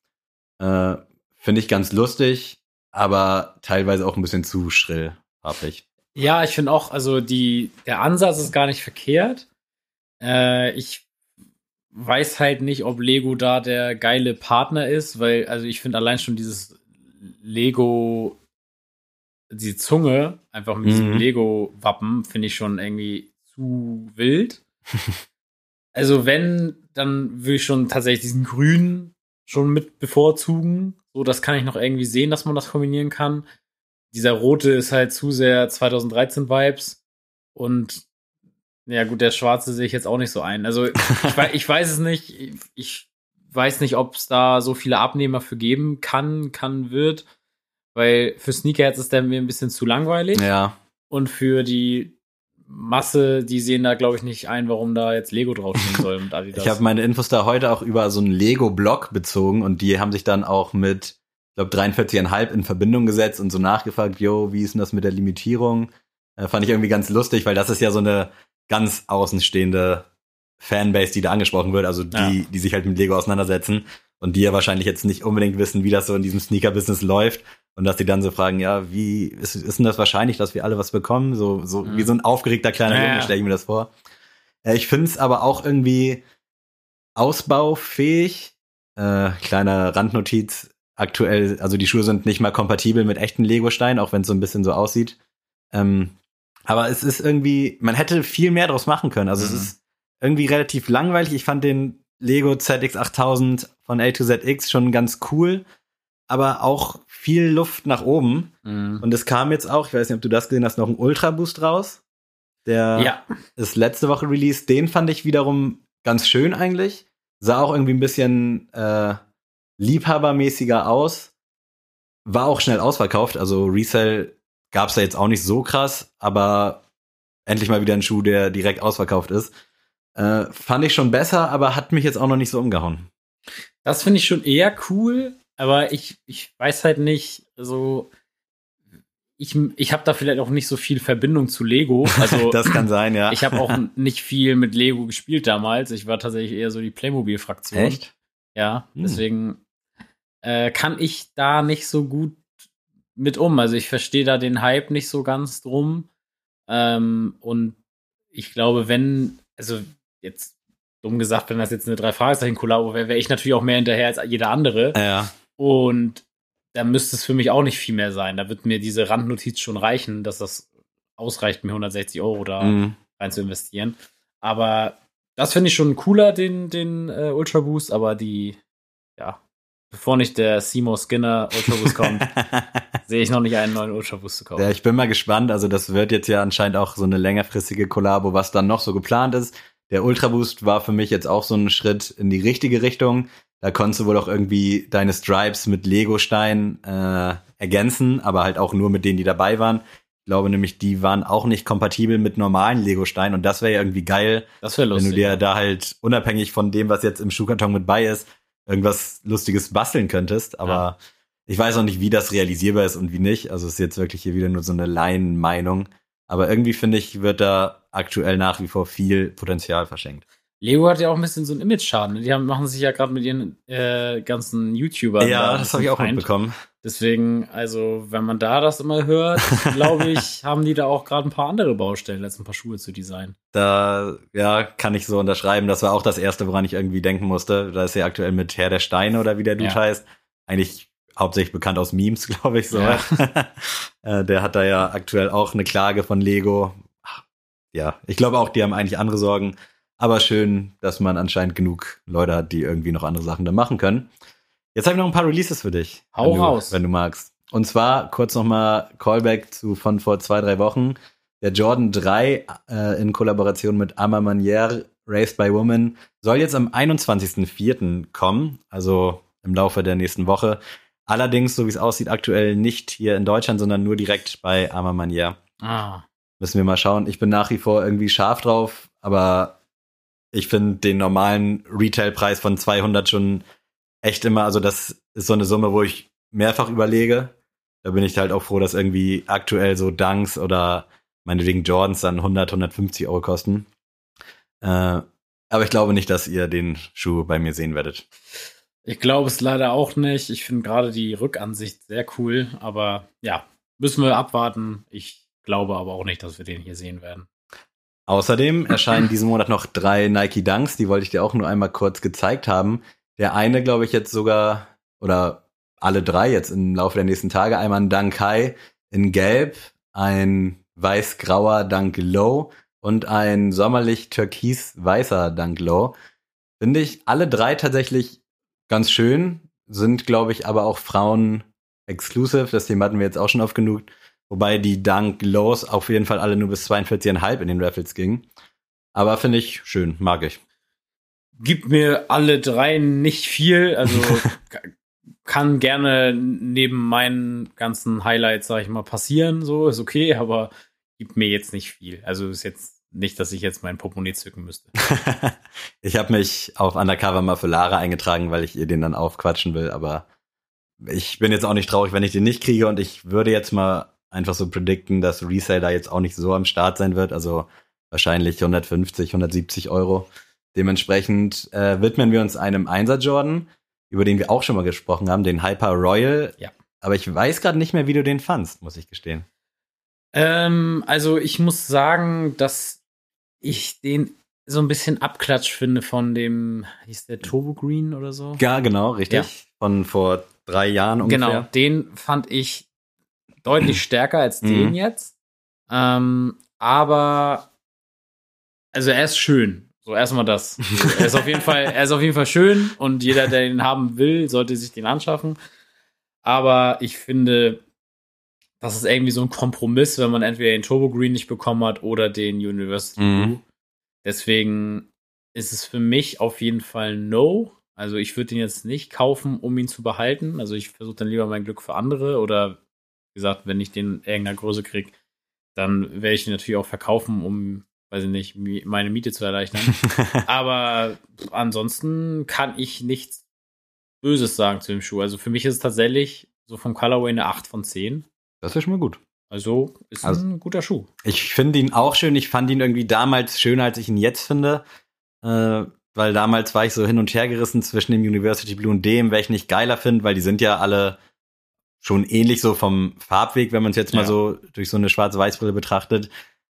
[SPEAKER 2] Äh, Finde ich ganz lustig, aber teilweise auch ein bisschen zu schrill, farblich.
[SPEAKER 1] Ja, ich finde auch, also die, der Ansatz ist gar nicht verkehrt. Äh, ich weiß halt nicht, ob Lego da der geile Partner ist, weil, also ich finde allein schon dieses Lego die Zunge, einfach mit diesem
[SPEAKER 2] Mhm.
[SPEAKER 1] Lego-Wappen, finde ich schon irgendwie zu wild. also wenn, dann würde ich schon tatsächlich diesen grünen schon mit bevorzugen. So, das kann ich noch irgendwie sehen, dass man das kombinieren kann. Dieser rote ist halt zu sehr 2013 Vibes und ja gut, der schwarze sehe ich jetzt auch nicht so ein. Also ich, wei- ich weiß es nicht. Ich, ich weiß nicht, ob es da so viele Abnehmer für geben kann, kann, wird. Weil für Sneakerheads ist der mir ein bisschen zu langweilig.
[SPEAKER 2] Ja.
[SPEAKER 1] Und für die Masse, die sehen da, glaube ich, nicht ein, warum da jetzt Lego draufstehen soll und Adidas.
[SPEAKER 2] Ich habe meine Infos da heute auch über so einen Lego-Blog bezogen und die haben sich dann auch mit, ich glaube, 43,5 in Verbindung gesetzt und so nachgefragt, yo, wie ist denn das mit der Limitierung? Äh, fand ich irgendwie ganz lustig, weil das ist ja so eine ganz außenstehende Fanbase, die da angesprochen wird, also die,
[SPEAKER 1] Ja.
[SPEAKER 2] die sich halt mit Lego auseinandersetzen und die ja wahrscheinlich jetzt nicht unbedingt wissen, wie das so in diesem Sneaker-Business läuft und dass die dann so fragen, ja, wie ist, ist denn das wahrscheinlich, dass wir alle was bekommen? So, so
[SPEAKER 1] Mhm.
[SPEAKER 2] wie so ein aufgeregter kleiner
[SPEAKER 1] Ja,
[SPEAKER 2] Junge, stelle ich mir das vor. Äh, ich finde es aber auch irgendwie ausbaufähig. Äh, kleine Randnotiz. Aktuell, also die Schuhe sind nicht mal kompatibel mit echten Lego-Steinen, auch wenn es so ein bisschen so aussieht. Ähm, aber es ist irgendwie, man hätte viel mehr draus machen können. Also es
[SPEAKER 1] Mhm.
[SPEAKER 2] ist irgendwie relativ langweilig. Ich fand den Lego ZX8000 von A to ZX schon ganz cool, aber auch viel Luft nach oben.
[SPEAKER 1] Mhm.
[SPEAKER 2] Und es kam jetzt auch, ich weiß nicht, ob du das gesehen hast, noch ein Ultra Boost raus. Der
[SPEAKER 1] ja,
[SPEAKER 2] ist letzte Woche released. Den fand ich wiederum ganz schön eigentlich. Sah auch irgendwie ein bisschen äh, liebhabermäßiger aus. War auch schnell ausverkauft. Also Resell gab's da jetzt auch nicht so krass, aber endlich mal wieder ein Schuh, der direkt ausverkauft ist. Äh, fand ich schon besser, aber hat mich jetzt auch noch nicht so umgehauen.
[SPEAKER 1] das finde ich schon eher cool, aber ich, ich weiß halt nicht, so ich, ich habe da vielleicht auch nicht so viel Verbindung zu Lego. Also
[SPEAKER 2] das kann sein, ja.
[SPEAKER 1] ich habe auch nicht viel mit Lego gespielt damals. Ich war tatsächlich eher so die Playmobil-Fraktion.
[SPEAKER 2] Echt?
[SPEAKER 1] Ja,
[SPEAKER 2] Hm.
[SPEAKER 1] deswegen äh, kann ich da nicht so gut mit um. Also ich verstehe da den Hype nicht so ganz drum. Ähm, und ich glaube, wenn, also jetzt dumm gesagt, wenn das jetzt eine drei Fragezeichen Kollabo wäre, wäre ich natürlich auch mehr hinterher als jeder andere.
[SPEAKER 2] Ja.
[SPEAKER 1] Und da müsste es für mich auch nicht viel mehr sein. Da wird mir diese Randnotiz schon reichen, dass das ausreicht, mir 160 Euro da
[SPEAKER 2] Mhm.
[SPEAKER 1] rein zu investieren. Aber das finde ich schon cooler, den, den äh, Ultra Boost, aber die, ja, bevor nicht der Seymour Skinner Ultra Boost kommt, sehe ich noch nicht einen neuen Ultra Boost zu kaufen.
[SPEAKER 2] Ja, ich bin mal gespannt. Also das wird jetzt ja anscheinend auch so eine längerfristige Kollabo, was dann noch so geplant ist. Der Ultra Boost war für mich jetzt auch so ein Schritt in die richtige Richtung. Da konntest du wohl auch irgendwie deine Stripes mit Lego-Stein äh, ergänzen, aber halt auch nur mit denen, die dabei waren. Ich glaube nämlich, die waren auch nicht kompatibel mit normalen Lego-Steinen und das wäre ja irgendwie geil,
[SPEAKER 1] das wäre
[SPEAKER 2] wenn
[SPEAKER 1] lustig.
[SPEAKER 2] du dir da halt unabhängig von dem, was jetzt im Schuhkarton mit bei ist, irgendwas Lustiges basteln könntest. Aber
[SPEAKER 1] Ja.
[SPEAKER 2] ich weiß auch nicht, wie das realisierbar ist und wie nicht. Also es ist jetzt wirklich hier wieder nur so eine Laienmeinung. Aber irgendwie finde ich, wird da aktuell nach wie vor viel Potenzial verschenkt.
[SPEAKER 1] Lego hat ja auch ein bisschen so einen Image-Schaden. Die haben, machen sich ja gerade mit ihren äh, ganzen YouTubern. da ein
[SPEAKER 2] das habe ich auch
[SPEAKER 1] Feind.
[SPEAKER 2] mitbekommen.
[SPEAKER 1] Deswegen, also, wenn man da das immer hört, glaube ich, haben die da auch gerade ein paar andere Baustellen, als ein paar Schuhe zu designen.
[SPEAKER 2] Da ja, kann ich so unterschreiben. Das war auch das erste, woran ich irgendwie denken musste. Da ist ja aktuell mit Herr der Steine oder wie der Dude
[SPEAKER 1] Ja.
[SPEAKER 2] heißt. Eigentlich hauptsächlich bekannt aus Memes, glaube ich so.
[SPEAKER 1] Ja.
[SPEAKER 2] Äh, der hat da ja aktuell auch eine Klage von Lego. Ja, ich glaube auch, die haben eigentlich andere Sorgen. Aber schön, dass man anscheinend genug Leute hat, die irgendwie noch andere Sachen da machen können. Jetzt habe ich noch ein paar Releases für dich.
[SPEAKER 1] Hau
[SPEAKER 2] wenn du,
[SPEAKER 1] raus.
[SPEAKER 2] Wenn du magst. Und zwar kurz nochmal Callback zu von vor zwei, drei Wochen. Der Jordan 3 äh, in Kollaboration mit Ama Manière, Raised by Woman, soll jetzt am 21.04. kommen, also im Laufe der nächsten Woche. Allerdings, so wie es aussieht, aktuell nicht hier in Deutschland, sondern nur direkt bei Ama Manière.
[SPEAKER 1] Ah.
[SPEAKER 2] Müssen wir mal schauen. Ich bin nach wie vor irgendwie scharf drauf, aber ich finde den normalen Retailpreis von 200 schon echt immer, also das ist so eine Summe, wo ich mehrfach überlege. Da bin ich halt auch froh, dass irgendwie aktuell so Dunks oder meinetwegen Jordans dann 100, 150 Euro kosten. Äh, aber ich glaube nicht, dass ihr den Schuh bei mir sehen werdet.
[SPEAKER 1] Ich glaube es leider auch nicht. Ich finde gerade die Rückansicht sehr cool, aber ja, müssen wir abwarten. Ich glaube aber auch nicht, dass wir den hier sehen werden.
[SPEAKER 2] Außerdem erscheinen diesen Monat noch drei Nike Dunks, die wollte ich dir auch nur einmal kurz gezeigt haben. Der eine, glaube ich, jetzt sogar, oder alle drei jetzt im Laufe der nächsten Tage, einmal ein Dunk High in Gelb, ein weiß-grauer Dunk Low und ein sommerlich türkis-weißer Dunk Low. Finde ich alle drei tatsächlich ganz schön, sind, glaube ich, aber auch Frauen exclusive. Das Thema hatten wir jetzt auch schon oft genug. Wobei die Dunk Lows auf jeden Fall alle nur bis 42,5 in den Raffles gingen. Aber finde ich schön, mag ich.
[SPEAKER 1] Gibt mir alle drei nicht viel, also kann gerne neben meinen ganzen Highlights, sag ich mal, passieren, so ist okay, aber gibt mir jetzt nicht viel. Also ist jetzt nicht, dass ich jetzt mein Portemonnaie zücken müsste.
[SPEAKER 2] ich habe mich auf Undercover mal für Lara eingetragen, weil ich ihr den dann aufquatschen will, aber ich bin jetzt auch nicht traurig, wenn ich den nicht kriege und ich würde jetzt mal einfach so predikten, dass Resale da jetzt auch nicht so am Start sein wird, also wahrscheinlich 150, 170 Euro. Dementsprechend äh, widmen wir uns einem Einser Jordan, über den wir auch schon mal gesprochen haben, den Hyper Royal.
[SPEAKER 1] Ja.
[SPEAKER 2] Aber ich weiß gerade nicht mehr, wie du den fandst, muss ich gestehen.
[SPEAKER 1] Ähm, also ich muss sagen, dass ich den so ein bisschen abklatsch finde von dem, hieß der Turbo Green oder so?
[SPEAKER 2] Ja, genau, richtig. Ja. Von vor drei Jahren ungefähr. Genau,
[SPEAKER 1] den fand ich deutlich stärker als den mhm. jetzt. Ähm, aber also er ist schön. So erstmal das. er ist auf jeden Fall, er ist auf jeden Fall schön und jeder, der ihn haben will, sollte sich den anschaffen. Aber ich finde, das ist irgendwie so ein Kompromiss, wenn man entweder den Turbo Green nicht bekommen hat oder den University mhm. Blue. Deswegen ist es für mich auf jeden Fall No. Also ich würde ihn jetzt nicht kaufen, um ihn zu behalten. Also ich versuche dann lieber mein Glück für andere oder gesagt, wenn ich den in irgendeiner Größe kriege, dann werde ich ihn natürlich auch verkaufen, um, weiß ich nicht, meine Miete zu erleichtern. Aber ansonsten kann ich nichts Böses sagen zu dem Schuh. Also für mich ist es tatsächlich so vom Colorway eine 8 von 10.
[SPEAKER 2] Das ist schon mal gut.
[SPEAKER 1] Also ist also, ein guter Schuh.
[SPEAKER 2] Ich finde ihn auch schön. Ich fand ihn irgendwie damals schöner, als ich ihn jetzt finde. Äh, weil damals war ich so hin und her gerissen zwischen dem University Blue und dem, welchen ich geiler finde, weil die sind ja alle schon ähnlich so vom Farbweg, wenn man es jetzt ja. mal so durch so eine schwarz-weiß-Brille betrachtet.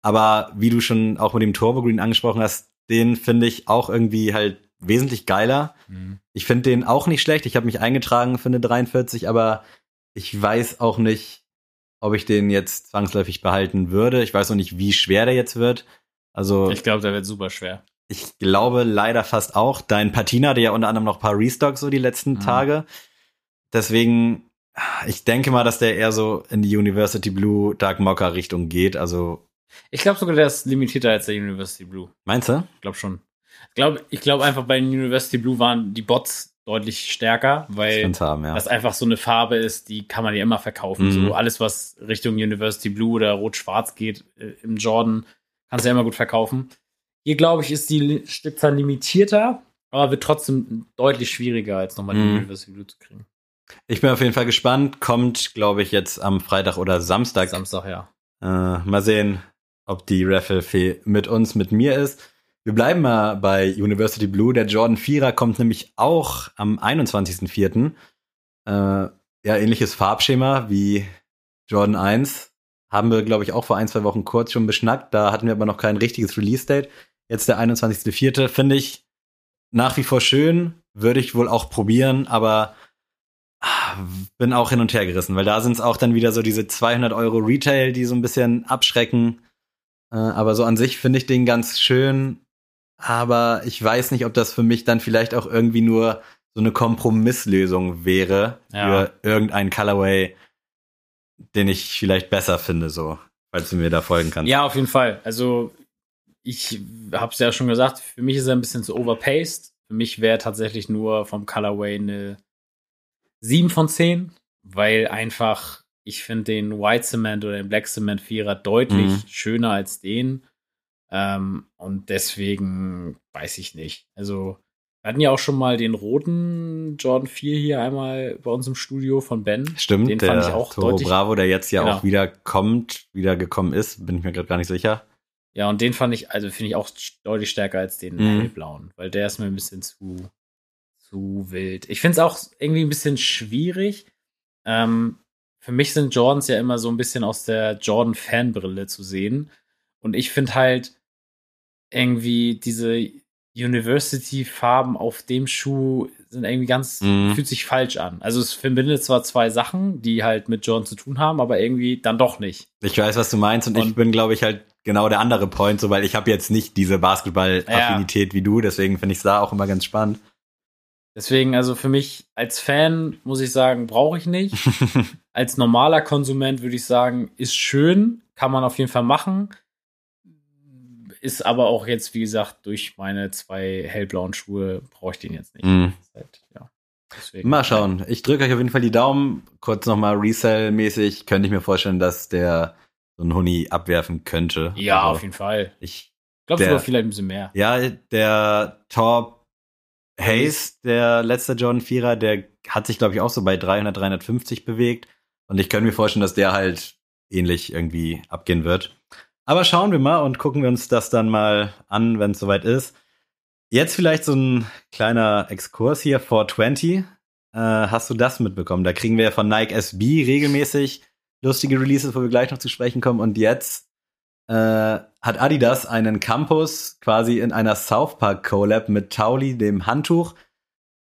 [SPEAKER 2] Aber wie du schon auch mit dem Turbo Green angesprochen hast, den finde ich auch irgendwie halt wesentlich geiler. Mhm. Ich finde den auch nicht schlecht. Ich habe mich eingetragen für eine 43, aber ich weiß auch nicht, ob ich den jetzt zwangsläufig behalten würde. Ich weiß noch nicht, wie schwer der jetzt wird. Also
[SPEAKER 1] ich glaube, der wird super schwer.
[SPEAKER 2] Ich glaube leider fast auch. Dein Patina hatte ja unter anderem noch ein paar Restocks so die letzten mhm. Tage. Deswegen, ich denke mal, dass der eher so in die University Blue Dark Mocha Richtung geht. Also
[SPEAKER 1] ich glaube sogar, der ist limitierter als der University Blue.
[SPEAKER 2] Meinst du?
[SPEAKER 1] Ich glaube schon. Ich glaube ich glaub einfach, bei den University Blue waren die Bots deutlich stärker, weil
[SPEAKER 2] haben, ja.
[SPEAKER 1] das einfach so eine Farbe ist, die kann man ja immer verkaufen. Mhm. So alles, was Richtung University Blue oder Rot-Schwarz geht äh, im Jordan, kannst du ja immer gut verkaufen. Hier, glaube ich, ist die Stückzahl limitierter, aber wird trotzdem deutlich schwieriger, als nochmal mhm. die University Blue zu kriegen.
[SPEAKER 2] Ich bin auf jeden Fall gespannt. Kommt, glaube ich, jetzt am Freitag oder Samstag.
[SPEAKER 1] Samstag, ja.
[SPEAKER 2] Äh, mal sehen, ob die Raffle-Fee mit uns, mit mir ist. Wir bleiben mal bei University Blue. Der Jordan 4er kommt nämlich auch am 21.04. Äh, ja, ähnliches Farbschema wie Jordan 1. Haben wir, glaube ich, auch vor ein, zwei Wochen kurz schon beschnackt. Da hatten wir aber noch kein richtiges Release-Date. Jetzt der 21.04. finde ich nach wie vor schön. Würde ich wohl auch probieren, aber bin auch hin und her gerissen, weil da sind es auch dann wieder so diese 200 Euro Retail, die so ein bisschen abschrecken. Äh, aber so an sich finde ich den ganz schön aber ich weiß nicht, ob das für mich dann vielleicht auch irgendwie nur so eine Kompromisslösung wäre ja. für irgendeinen Colorway, den ich vielleicht besser finde, so, falls du mir da folgen kannst.
[SPEAKER 1] Ja, auf jeden Fall. Also ich habe es ja schon gesagt, für mich ist er ein bisschen zu overpaced. Für mich wäre tatsächlich nur vom Colorway eine 7 von 10, weil einfach ich finde den White Cement oder den Black Cement Vierer deutlich mhm. schöner als den. Ähm, und deswegen weiß ich nicht. Also, wir hatten ja auch schon mal den roten Jordan 4 hier einmal bei uns im Studio von Ben.
[SPEAKER 2] Stimmt, den fand ich auch Toro deutlich, Bravo, der jetzt ja genau. auch wieder kommt, wieder gekommen ist, bin ich mir gerade gar nicht sicher.
[SPEAKER 1] Ja, und den fand ich, also finde ich auch deutlich stärker als den mhm. hellblauen, weil der ist mir ein bisschen zu, zu wild. Ich finde es auch irgendwie ein bisschen schwierig. Ähm, für mich sind Jordans ja immer so ein bisschen aus der Jordan-Fanbrille zu sehen. Und ich finde halt, irgendwie diese University-Farben auf dem Schuh sind irgendwie ganz,
[SPEAKER 2] Mhm.
[SPEAKER 1] fühlt sich falsch an. Also es verbindet zwar zwei Sachen, die halt mit Jordan zu tun haben, aber irgendwie dann doch nicht.
[SPEAKER 2] Ich weiß, was du meinst und, ich
[SPEAKER 1] Und-
[SPEAKER 2] bin, glaube ich, halt genau der andere Point, so weil ich habe jetzt nicht diese Basketball-Affinität wie du, deswegen finde ich es da auch immer ganz spannend.
[SPEAKER 1] Deswegen, also für mich als Fan muss ich sagen, brauche ich nicht. als normaler Konsument würde ich sagen, ist schön, kann man auf jeden Fall machen. Ist aber auch jetzt, wie gesagt, durch meine zwei hellblauen Schuhe brauche ich den jetzt nicht.
[SPEAKER 2] Mhm.
[SPEAKER 1] Halt, ja, deswegen.
[SPEAKER 2] Mal schauen. Ich drücke euch auf jeden Fall die Daumen. Kurz nochmal Resell-mäßig könnte ich mir vorstellen, dass der so einen Huni abwerfen könnte.
[SPEAKER 1] Ja,
[SPEAKER 2] Also
[SPEAKER 1] auf jeden Fall.
[SPEAKER 2] Ich,
[SPEAKER 1] glaube sogar vielleicht ein bisschen mehr.
[SPEAKER 2] ja, der Top Hayes, der letzte Jordan Vierer, der hat sich, glaube ich, auch so bei 300, 350 bewegt. Und ich könnte mir vorstellen, dass der halt ähnlich irgendwie abgehen wird. Aber schauen wir mal und gucken wir uns das dann mal an, wenn es soweit ist. Jetzt vielleicht so ein kleiner Exkurs hier, 420. Äh, hast du das mitbekommen? Da kriegen wir ja von Nike SB regelmäßig lustige Releases, wo wir gleich noch zu sprechen kommen. Und jetzt äh, hat Adidas einen Campus quasi in einer South Park Collab mit Tauli, dem Handtuch.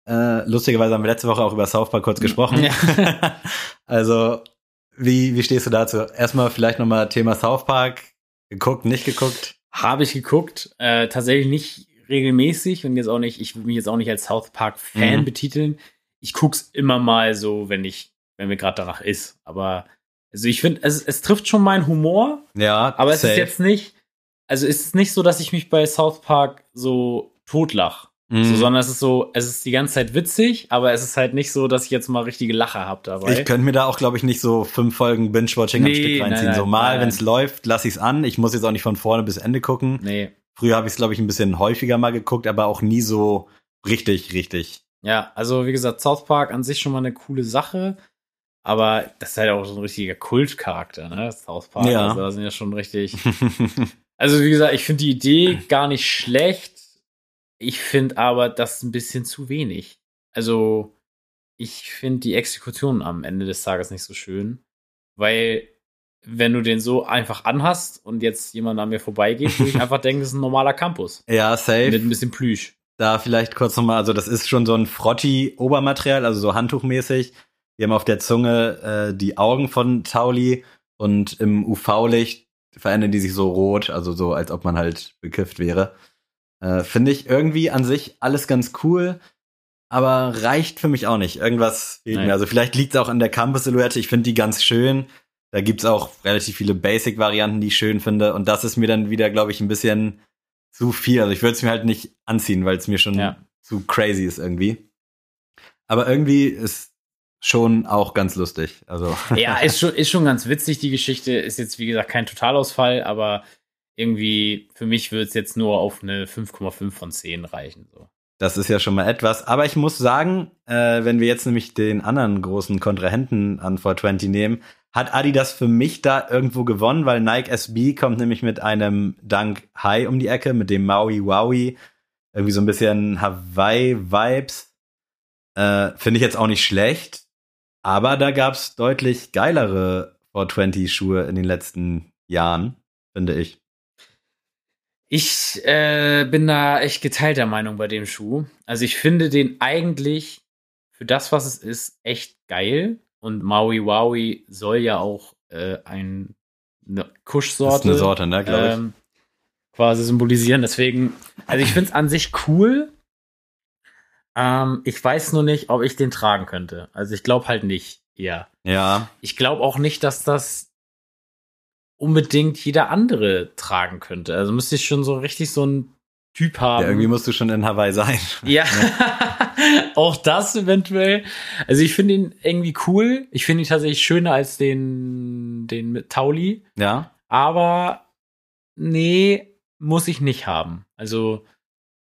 [SPEAKER 2] Äh, lustigerweise haben wir letzte Woche auch über South Park kurz gesprochen.
[SPEAKER 1] Ja.
[SPEAKER 2] also, wie, wie stehst du dazu? Erstmal vielleicht nochmal Thema South Park. Geguckt, nicht geguckt?
[SPEAKER 1] Habe ich geguckt, äh, tatsächlich nicht regelmäßig und jetzt auch nicht, ich würde mich jetzt auch nicht als South Park Fan
[SPEAKER 2] Mhm.
[SPEAKER 1] betiteln. Ich guck's immer mal so, wenn ich, wenn mir gerade danach ist. Aber also ich finde, es, es trifft schon meinen Humor,
[SPEAKER 2] Ja,
[SPEAKER 1] aber es
[SPEAKER 2] safe.
[SPEAKER 1] ist jetzt nicht, also es ist nicht so, dass ich mich bei South Park so totlach.
[SPEAKER 2] Mhm.
[SPEAKER 1] So, sondern es ist so, es ist die ganze Zeit witzig, aber es ist halt nicht so, dass ich jetzt mal richtige Lacher habe dabei.
[SPEAKER 2] Ich könnte mir da auch, glaube ich, nicht so fünf Folgen Binge-Watching am
[SPEAKER 1] Nee,
[SPEAKER 2] Stück
[SPEAKER 1] nein,
[SPEAKER 2] reinziehen.
[SPEAKER 1] nein,
[SPEAKER 2] so mal,
[SPEAKER 1] nein,
[SPEAKER 2] wenn es
[SPEAKER 1] nein.
[SPEAKER 2] läuft, lasse ich es an. Ich muss jetzt auch nicht von vorne bis Ende gucken.
[SPEAKER 1] nee.
[SPEAKER 2] Früher habe ich es, glaube ich, ein bisschen häufiger mal geguckt, aber auch nie so richtig, richtig.
[SPEAKER 1] Ja, also wie gesagt, South Park an sich schon mal eine coole Sache, aber das ist halt auch so ein richtiger Kultcharakter, ne? South Park.
[SPEAKER 2] Ja.
[SPEAKER 1] Also da sind ja schon richtig. Also wie gesagt, ich finde die Idee gar nicht schlecht. Ich finde aber das ein bisschen zu wenig. Also ich finde die Exekution am Ende des Tages nicht so schön, weil wenn du den so einfach anhast und jetzt jemand an mir vorbeigeht, würde ich einfach denken, das ist ein normaler Campus.
[SPEAKER 2] ja, safe.
[SPEAKER 1] Mit ein bisschen Plüsch.
[SPEAKER 2] Da vielleicht kurz nochmal, also das ist schon so ein Frotti-Obermaterial, also so handtuchmäßig. Wir haben auf der Zunge äh, die Augen von Tauli und im UV-Licht verändern die sich so rot, also so, als ob man halt bekifft wäre. Äh, Finde ich irgendwie an sich alles ganz cool, aber reicht für mich auch nicht. Irgendwas fehlt
[SPEAKER 1] Nein.
[SPEAKER 2] mir. Also vielleicht liegt es auch an der Campus-Silhouette. Ich finde die ganz schön. Da gibt's auch relativ viele Basic-Varianten, die ich schön finde. Und das ist mir dann wieder, glaube ich, ein bisschen zu viel. Also ich würde es mir halt nicht anziehen, weil es mir schon
[SPEAKER 1] Ja.
[SPEAKER 2] zu crazy ist irgendwie. Aber irgendwie ist schon auch ganz lustig. Also
[SPEAKER 1] Ja, ist schon, ist schon ganz witzig, die Geschichte. Ist jetzt, wie gesagt, kein Totalausfall, aber irgendwie, für mich wird es jetzt nur auf eine 5,5 von 10 reichen. So.
[SPEAKER 2] das ist ja schon mal etwas. Aber ich muss sagen, äh, wenn wir jetzt nämlich den anderen großen Kontrahenten an 420 nehmen, hat Adidas für mich da irgendwo gewonnen, weil Nike SB kommt nämlich mit einem Dunk High um die Ecke, mit dem Maui Wowie. Irgendwie so ein bisschen Hawaii-Vibes. Äh, Finde ich jetzt auch nicht schlecht. Aber da gab's deutlich geilere 420-Schuhe in den letzten Jahren, finde ich.
[SPEAKER 1] Ich äh, bin da echt geteilter Meinung bei dem Schuh. Also ich finde den eigentlich für das, was es ist, echt geil. Und Maui Wowie soll ja auch äh, ein, eine Kuschsorte
[SPEAKER 2] Das ist eine Sorte, ne, glaube ich.
[SPEAKER 1] ähm, quasi symbolisieren. Deswegen, also ich finde es an sich cool. Ähm, ich weiß nur nicht, ob ich den tragen könnte. Also ich glaube halt nicht. Ja.
[SPEAKER 2] Ja,
[SPEAKER 1] Ich glaube auch nicht, dass das unbedingt jeder andere tragen könnte. Also müsste ich schon so richtig so ein Typ haben.
[SPEAKER 2] ja, irgendwie musst du schon in Hawaii sein.
[SPEAKER 1] Ja, auch das eventuell. Also ich finde ihn irgendwie cool. Ich finde ihn tatsächlich schöner als den, den mit Tauli.
[SPEAKER 2] Ja,
[SPEAKER 1] Aber nee, muss ich nicht haben. Also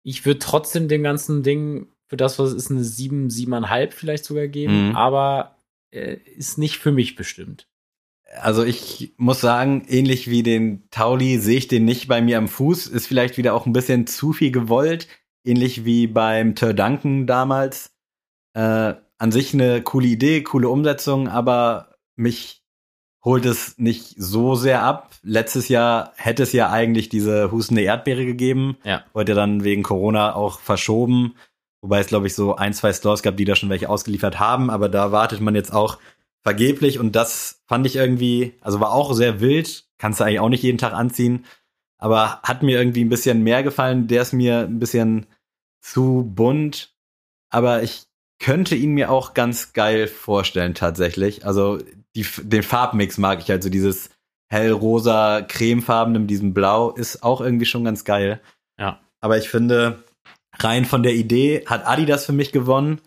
[SPEAKER 1] ich würde trotzdem dem ganzen Ding für das, was es ist, eine 7, 7,5 vielleicht sogar geben.
[SPEAKER 2] Mhm.
[SPEAKER 1] Aber äh, ist nicht für mich bestimmt.
[SPEAKER 2] also ich muss sagen, ähnlich wie den Tauli sehe ich den nicht bei mir am Fuß. Ist vielleicht wieder auch ein bisschen zu viel gewollt. Ähnlich wie beim Turdanken damals. Äh, an sich eine coole Idee, coole Umsetzung, aber mich holt es nicht so sehr ab. Letztes Jahr hätte es ja eigentlich diese hustende Erdbeere gegeben.
[SPEAKER 1] Ja.
[SPEAKER 2] Wurde dann wegen Corona auch verschoben. Wobei es, glaube ich, so ein, zwei Stores gab, die da schon welche ausgeliefert haben. Aber da wartet man jetzt auch vergeblich. Und das fand ich irgendwie, also war auch sehr wild. Kannst du eigentlich auch nicht jeden Tag anziehen. Aber hat mir irgendwie ein bisschen mehr gefallen. Der ist mir ein bisschen zu bunt. Aber ich könnte ihn mir auch ganz geil vorstellen, tatsächlich. Also die, den Farbmix mag ich halt so dieses hellrosa, cremefarbene mit diesem Blau ist auch irgendwie schon ganz geil.
[SPEAKER 1] Ja.
[SPEAKER 2] Aber ich finde, rein von der Idee hat Adidas für mich gewonnen.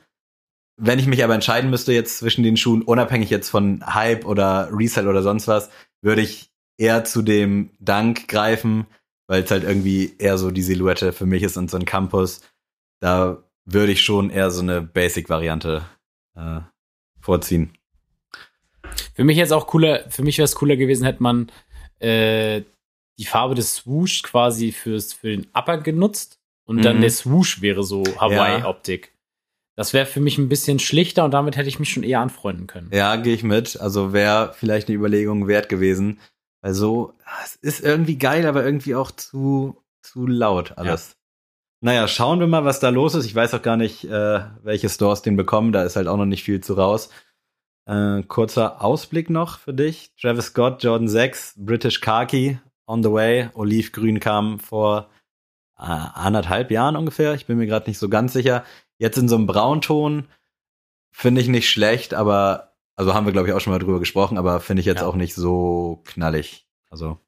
[SPEAKER 2] Wenn ich mich aber entscheiden müsste jetzt zwischen den Schuhen, unabhängig jetzt von Hype oder Resell oder sonst was, würde ich eher zu dem Dank greifen, weil es halt irgendwie eher so die Silhouette für mich ist und so ein Campus. Da würde ich schon eher so eine Basic-Variante äh, vorziehen.
[SPEAKER 1] Für mich jetzt auch cooler, für mich wäre es cooler gewesen, hätte man äh, die Farbe des Swoosh quasi fürs, für den Upper genutzt und mhm. dann der Swoosh wäre so Hawaii-Optik. Das wäre für mich ein bisschen schlichter und damit hätte ich mich schon eher anfreunden können.
[SPEAKER 2] Ja, gehe ich mit. Also wäre vielleicht eine Überlegung wert gewesen. Also, es ist irgendwie geil, aber irgendwie auch zu, zu laut alles. Ja. Naja, schauen wir mal, was da los ist. Ich weiß auch gar nicht, äh, welche Stores den bekommen. Da ist halt auch noch nicht viel zu raus. Äh, kurzer Ausblick noch für dich. Travis Scott, Jordan 6, British Khaki, On the Way. Olivgrün kam vor anderthalb Jahren ungefähr. Ich bin mir gerade nicht so ganz sicher. Jetzt in so einem Braunton finde ich nicht schlecht, aber also haben wir glaube ich auch schon mal drüber gesprochen, aber finde ich jetzt ja. auch nicht so knallig. Also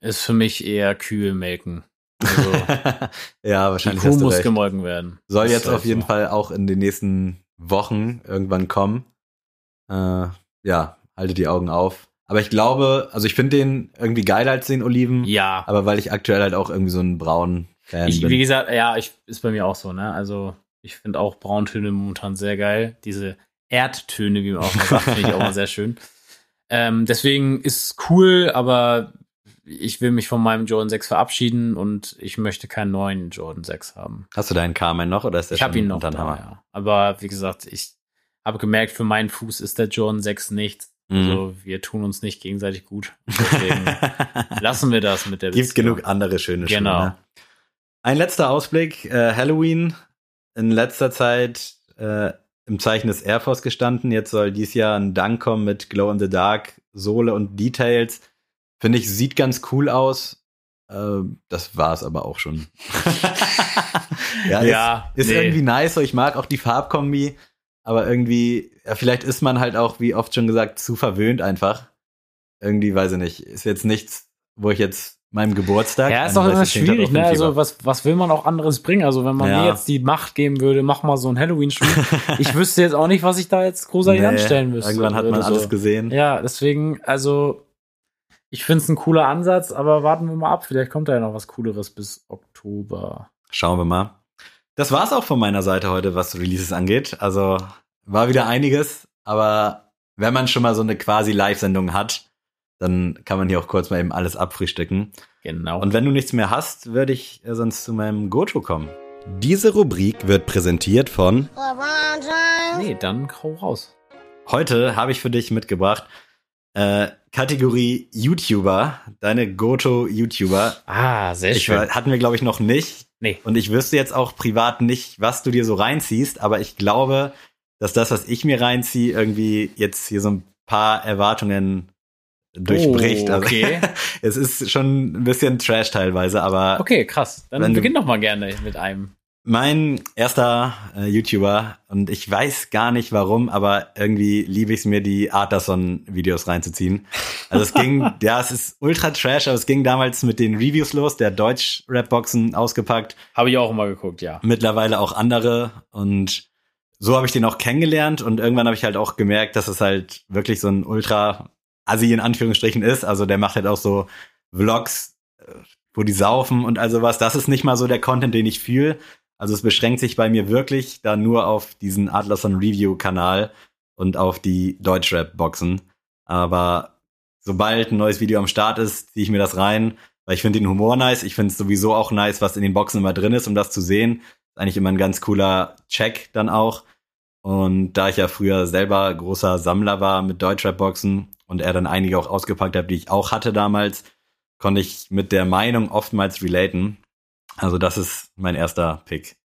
[SPEAKER 1] ist für mich eher kühl melken. Also,
[SPEAKER 2] ja, wahrscheinlich.
[SPEAKER 1] Die Kuh muss gemolken werden.
[SPEAKER 2] Soll jetzt auf jeden so. Fall auch in den nächsten Wochen irgendwann kommen. Äh, ja, haltet die Augen auf. Aber ich glaube, also ich finde den irgendwie geiler als den Oliven.
[SPEAKER 1] Ja.
[SPEAKER 2] Aber weil ich aktuell halt auch irgendwie so ein braun Fan
[SPEAKER 1] ich,
[SPEAKER 2] bin.
[SPEAKER 1] Wie gesagt, ja, ich, ist bei mir auch so, ne? Also ich finde auch Brauntöne momentan sehr geil. Diese Erdtöne, wie man auch mal sagt, finde ich auch mal sehr schön. Ähm, deswegen ist cool, aber ich will mich von meinem Jordan 6 verabschieden und ich möchte keinen neuen Jordan 6 haben.
[SPEAKER 2] Hast du deinen Carmen noch oder ist der
[SPEAKER 1] Ich habe ihn noch, da, ja. Aber wie gesagt, ich habe gemerkt, für meinen Fuß ist der Jordan 6 nichts. Mhm. Also wir tun uns nicht gegenseitig gut. Deswegen lassen wir das mit der
[SPEAKER 2] Gibt genug andere schöne
[SPEAKER 1] Schuhe. Genau.
[SPEAKER 2] Ne? Ein letzter Ausblick. Äh, Halloween in letzter Zeit äh, im Zeichen des Air Force gestanden. Jetzt soll dies Jahr ein Dank kommen mit Glow in the Dark, Sohle und Details. Finde ich, sieht ganz cool aus. Äh, das war es aber auch schon. ja, ja, ist, ist nee. irgendwie nice. Ich mag auch die Farbkombi. Aber irgendwie, ja, vielleicht ist man halt auch, wie oft schon gesagt, zu verwöhnt einfach. Irgendwie, weiß ich nicht, ist jetzt nichts, wo ich jetzt meinem Geburtstag.
[SPEAKER 1] Ja, ist doch immer schwierig, ne? Also, was, was will man auch anderes bringen? Also, wenn man ja. mir jetzt die Macht geben würde, mach mal so ein Halloween-Spiel. ich wüsste jetzt auch nicht, was ich da jetzt großartig nee, anstellen müsste.
[SPEAKER 2] Irgendwann hat man so. alles gesehen.
[SPEAKER 1] Ja, deswegen, also, ich finde es ein cooler Ansatz, aber warten wir mal ab. Vielleicht kommt da ja noch was Cooleres bis Oktober.
[SPEAKER 2] Schauen wir mal. Das war's auch von meiner Seite heute, was Releases angeht. Also, war wieder einiges, aber wenn man schon mal so eine quasi Live-Sendung hat, dann kann man hier auch kurz mal eben alles abfrühstücken.
[SPEAKER 1] Genau.
[SPEAKER 2] Und wenn du nichts mehr hast, würde ich äh, sonst zu meinem Goto kommen. Diese Rubrik wird präsentiert von.
[SPEAKER 1] Nee, dann hau raus.
[SPEAKER 2] Heute habe ich für dich mitgebracht äh, Kategorie YouTuber, deine Goto-YouTuber.
[SPEAKER 1] Ah, sehr
[SPEAKER 2] ich,
[SPEAKER 1] schön.
[SPEAKER 2] Hatten wir, glaube ich, noch nicht.
[SPEAKER 1] Nee.
[SPEAKER 2] Und ich wüsste jetzt auch privat nicht, was du dir so reinziehst, aber ich glaube, dass das, was ich mir reinziehe, irgendwie jetzt hier so ein paar Erwartungen durchbricht.
[SPEAKER 1] Oh, okay.
[SPEAKER 2] Also, es ist schon ein bisschen Trash teilweise, aber.
[SPEAKER 1] Okay, krass. Dann beginn doch mal gerne mit einem.
[SPEAKER 2] Mein erster äh, YouTuber, und ich weiß gar nicht warum, aber irgendwie liebe ich es mir, die Arterson-Videos reinzuziehen. Also es ging, ja, es ist ultra trash, aber es ging damals mit den Reviews los, der Deutsch-Rap-Boxen ausgepackt.
[SPEAKER 1] Habe ich auch immer geguckt, ja.
[SPEAKER 2] Mittlerweile auch andere und so habe ich den auch kennengelernt und irgendwann habe ich halt auch gemerkt, dass es halt wirklich so ein ultra Assi in Anführungsstrichen ist. Also der macht halt auch so Vlogs, äh, wo die saufen und also was. Das ist nicht mal so der Content, den ich fühle. Also es beschränkt sich bei mir wirklich da nur auf diesen Adlerson Review Kanal und auf die Deutschrap Boxen. Aber sobald ein neues Video am Start ist, ziehe ich mir das rein, weil ich finde den Humor nice. Ich finde es sowieso auch nice, was in den Boxen immer drin ist, um das zu sehen. Ist eigentlich immer ein ganz cooler Check dann auch. Und da ich ja früher selber großer Sammler war mit Deutschrap-Boxen und er dann einige auch ausgepackt hat, die ich auch hatte damals, konnte ich mit der Meinung oftmals relaten. Also das ist mein erster Pick.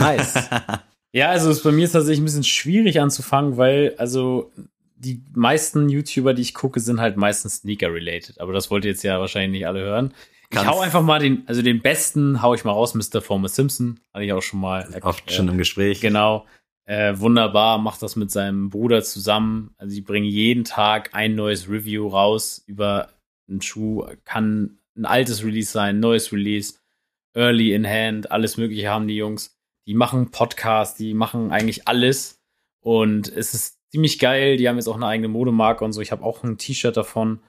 [SPEAKER 1] Nice. ja, also es, bei mir ist tatsächlich ein bisschen schwierig anzufangen, weil also die meisten YouTuber, die ich gucke, sind halt meistens Sneaker-related. Aber das wollt ihr jetzt ja wahrscheinlich nicht alle hören. Ich hau einfach mal den, also den besten hau ich mal raus, Mr. Thomas Simpson. Hatte ich auch schon mal.
[SPEAKER 2] Oft äh, schon im Gespräch.
[SPEAKER 1] Genau. Äh, wunderbar, macht das mit seinem Bruder zusammen. Also die bringen jeden Tag ein neues Review raus über einen Schuh. Kann ein altes Release sein, neues Release, Early in Hand, alles mögliche haben die Jungs. Die machen Podcasts, die machen eigentlich alles. Und es ist ziemlich geil. Die haben jetzt auch eine eigene Modemarke und so. Ich habe auch ein T-Shirt davon.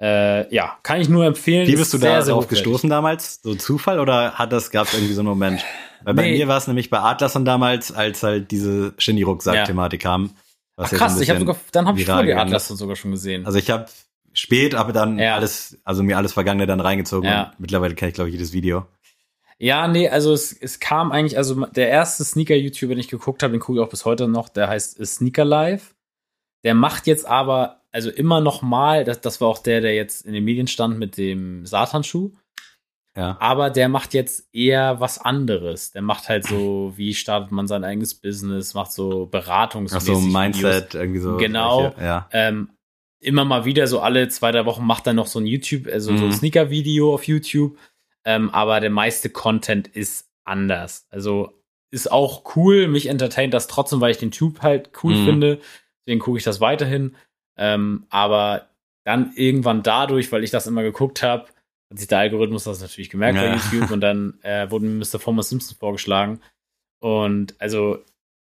[SPEAKER 1] Äh, ja, kann ich nur empfehlen.
[SPEAKER 2] Wie bist du da darauf gestoßen damals? So Zufall oder hat das gab es irgendwie so einen Moment? Weil bei nee. mir war es nämlich bei Atlason damals, als halt diese Shindy-Rucksack-Thematik ja. kam.
[SPEAKER 1] Ach, krass, so ich habe sogar, dann habe ich vor dir Atlason sogar schon gesehen.
[SPEAKER 2] Also ich habe spät, aber dann ja. alles, also mir alles Vergangene dann reingezogen ja. und mittlerweile kenne ich glaube ich jedes Video.
[SPEAKER 1] Ja, nee, also es, es kam eigentlich, also der erste Sneaker-YouTuber, den ich geguckt habe, den gucke ich auch bis heute noch, der heißt Sneaker Live. Der macht jetzt aber, also immer noch mal, das, das war auch der, der jetzt in den Medien stand mit dem Satanschuh. Ja. Aber der macht jetzt eher was anderes. Der macht halt so, wie startet man sein eigenes Business, macht so Beratungs Ach
[SPEAKER 2] so, Mindset, Videos. irgendwie so.
[SPEAKER 1] Genau. Welche, ja. Ähm, immer mal wieder, so alle zwei, drei Wochen macht er noch so ein YouTube, also mhm. so ein Sneaker-Video auf YouTube ähm, aber der meiste Content ist anders. Also ist auch cool, mich entertaint das trotzdem, weil ich den Tube halt cool mhm. finde. Deswegen gucke ich das weiterhin. Ähm, aber dann irgendwann dadurch, weil ich das immer geguckt habe, hat sich der Algorithmus das natürlich gemerkt ja. bei YouTube und dann äh, wurde mir Mr. Thomas Simpson vorgeschlagen. Und also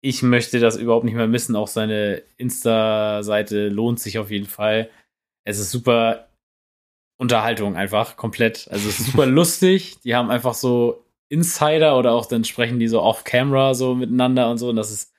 [SPEAKER 1] ich möchte das überhaupt nicht mehr missen. Auch seine Insta-Seite lohnt sich auf jeden Fall. Es ist super Unterhaltung einfach komplett. Also es ist super lustig. Die haben einfach so Insider oder auch dann sprechen die so off-camera so miteinander und so. Und das ist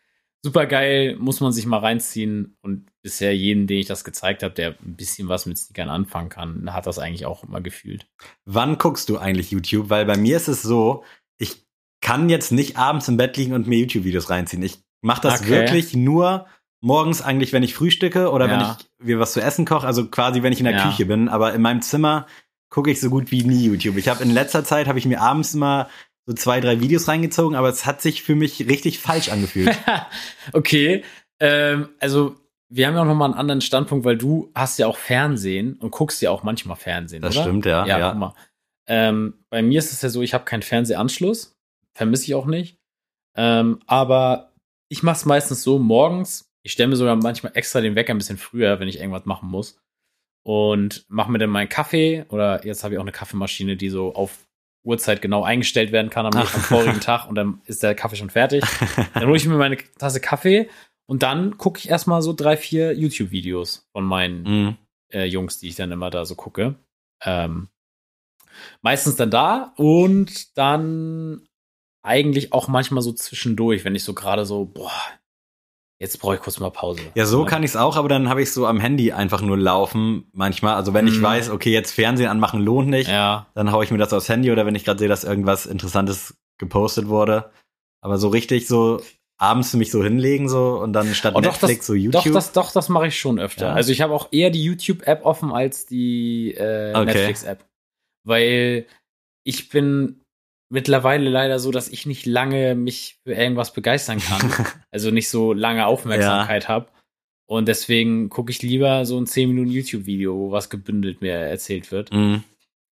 [SPEAKER 1] super geil, muss man sich mal reinziehen. Und bisher jeden, den ich das gezeigt habe, der ein bisschen was mit Sneakern anfangen kann, hat das eigentlich auch immer gefühlt.
[SPEAKER 2] Wann guckst du eigentlich YouTube? Weil bei mir ist es so, ich kann jetzt nicht abends im Bett liegen und mir YouTube-Videos reinziehen. Ich mache das okay. wirklich nur morgens eigentlich, wenn ich frühstücke oder ja. wenn ich mir was zu essen koche, also quasi, wenn ich in der ja. Küche bin. Aber in meinem Zimmer gucke ich so gut wie nie YouTube. Ich habe in letzter Zeit habe ich mir abends immer so zwei, drei Videos reingezogen, aber es hat sich für mich richtig falsch angefühlt.
[SPEAKER 1] okay, ähm, also wir haben ja auch noch mal einen anderen Standpunkt, weil du hast ja auch Fernsehen und guckst ja auch manchmal Fernsehen,
[SPEAKER 2] das
[SPEAKER 1] oder?
[SPEAKER 2] stimmt, ja.
[SPEAKER 1] Ja, ja. mal. Ähm, bei mir ist es ja so, ich habe keinen Fernsehanschluss, vermisse ich auch nicht. Ähm, aber ich mache es meistens so morgens, ich stelle mir sogar manchmal extra den Wecker ein bisschen früher, wenn ich irgendwas machen muss. Und mache mir dann meinen Kaffee oder jetzt habe ich auch eine Kaffeemaschine, die so auf Uhrzeit genau eingestellt werden kann am, am vorigen Tag und dann ist der Kaffee schon fertig. Dann hole ich mir meine Tasse Kaffee und dann gucke ich erstmal so drei, vier YouTube-Videos von meinen mhm. äh, Jungs, die ich dann immer da so gucke. Ähm, meistens dann da und dann eigentlich auch manchmal so zwischendurch, wenn ich so gerade so, boah, Jetzt brauche ich kurz mal Pause.
[SPEAKER 2] Ja, so kann ich es auch, aber dann habe ich so am Handy einfach nur laufen manchmal. Also wenn ich mhm. weiß, okay, jetzt Fernsehen anmachen lohnt nicht, ja. dann haue ich mir das aufs Handy oder wenn ich gerade sehe, dass irgendwas Interessantes gepostet wurde. Aber so richtig so abends mich so hinlegen so und dann statt oh, Netflix
[SPEAKER 1] das,
[SPEAKER 2] so YouTube.
[SPEAKER 1] Doch, das, doch, das mache ich schon öfter. Ja. Also ich habe auch eher die YouTube-App offen als die äh, okay. Netflix-App. Weil ich bin mittlerweile leider so, dass ich nicht lange mich für irgendwas begeistern kann. also nicht so lange Aufmerksamkeit ja. habe. Und deswegen gucke ich lieber so ein 10 Minuten YouTube-Video, wo was gebündelt mir erzählt wird. Mhm.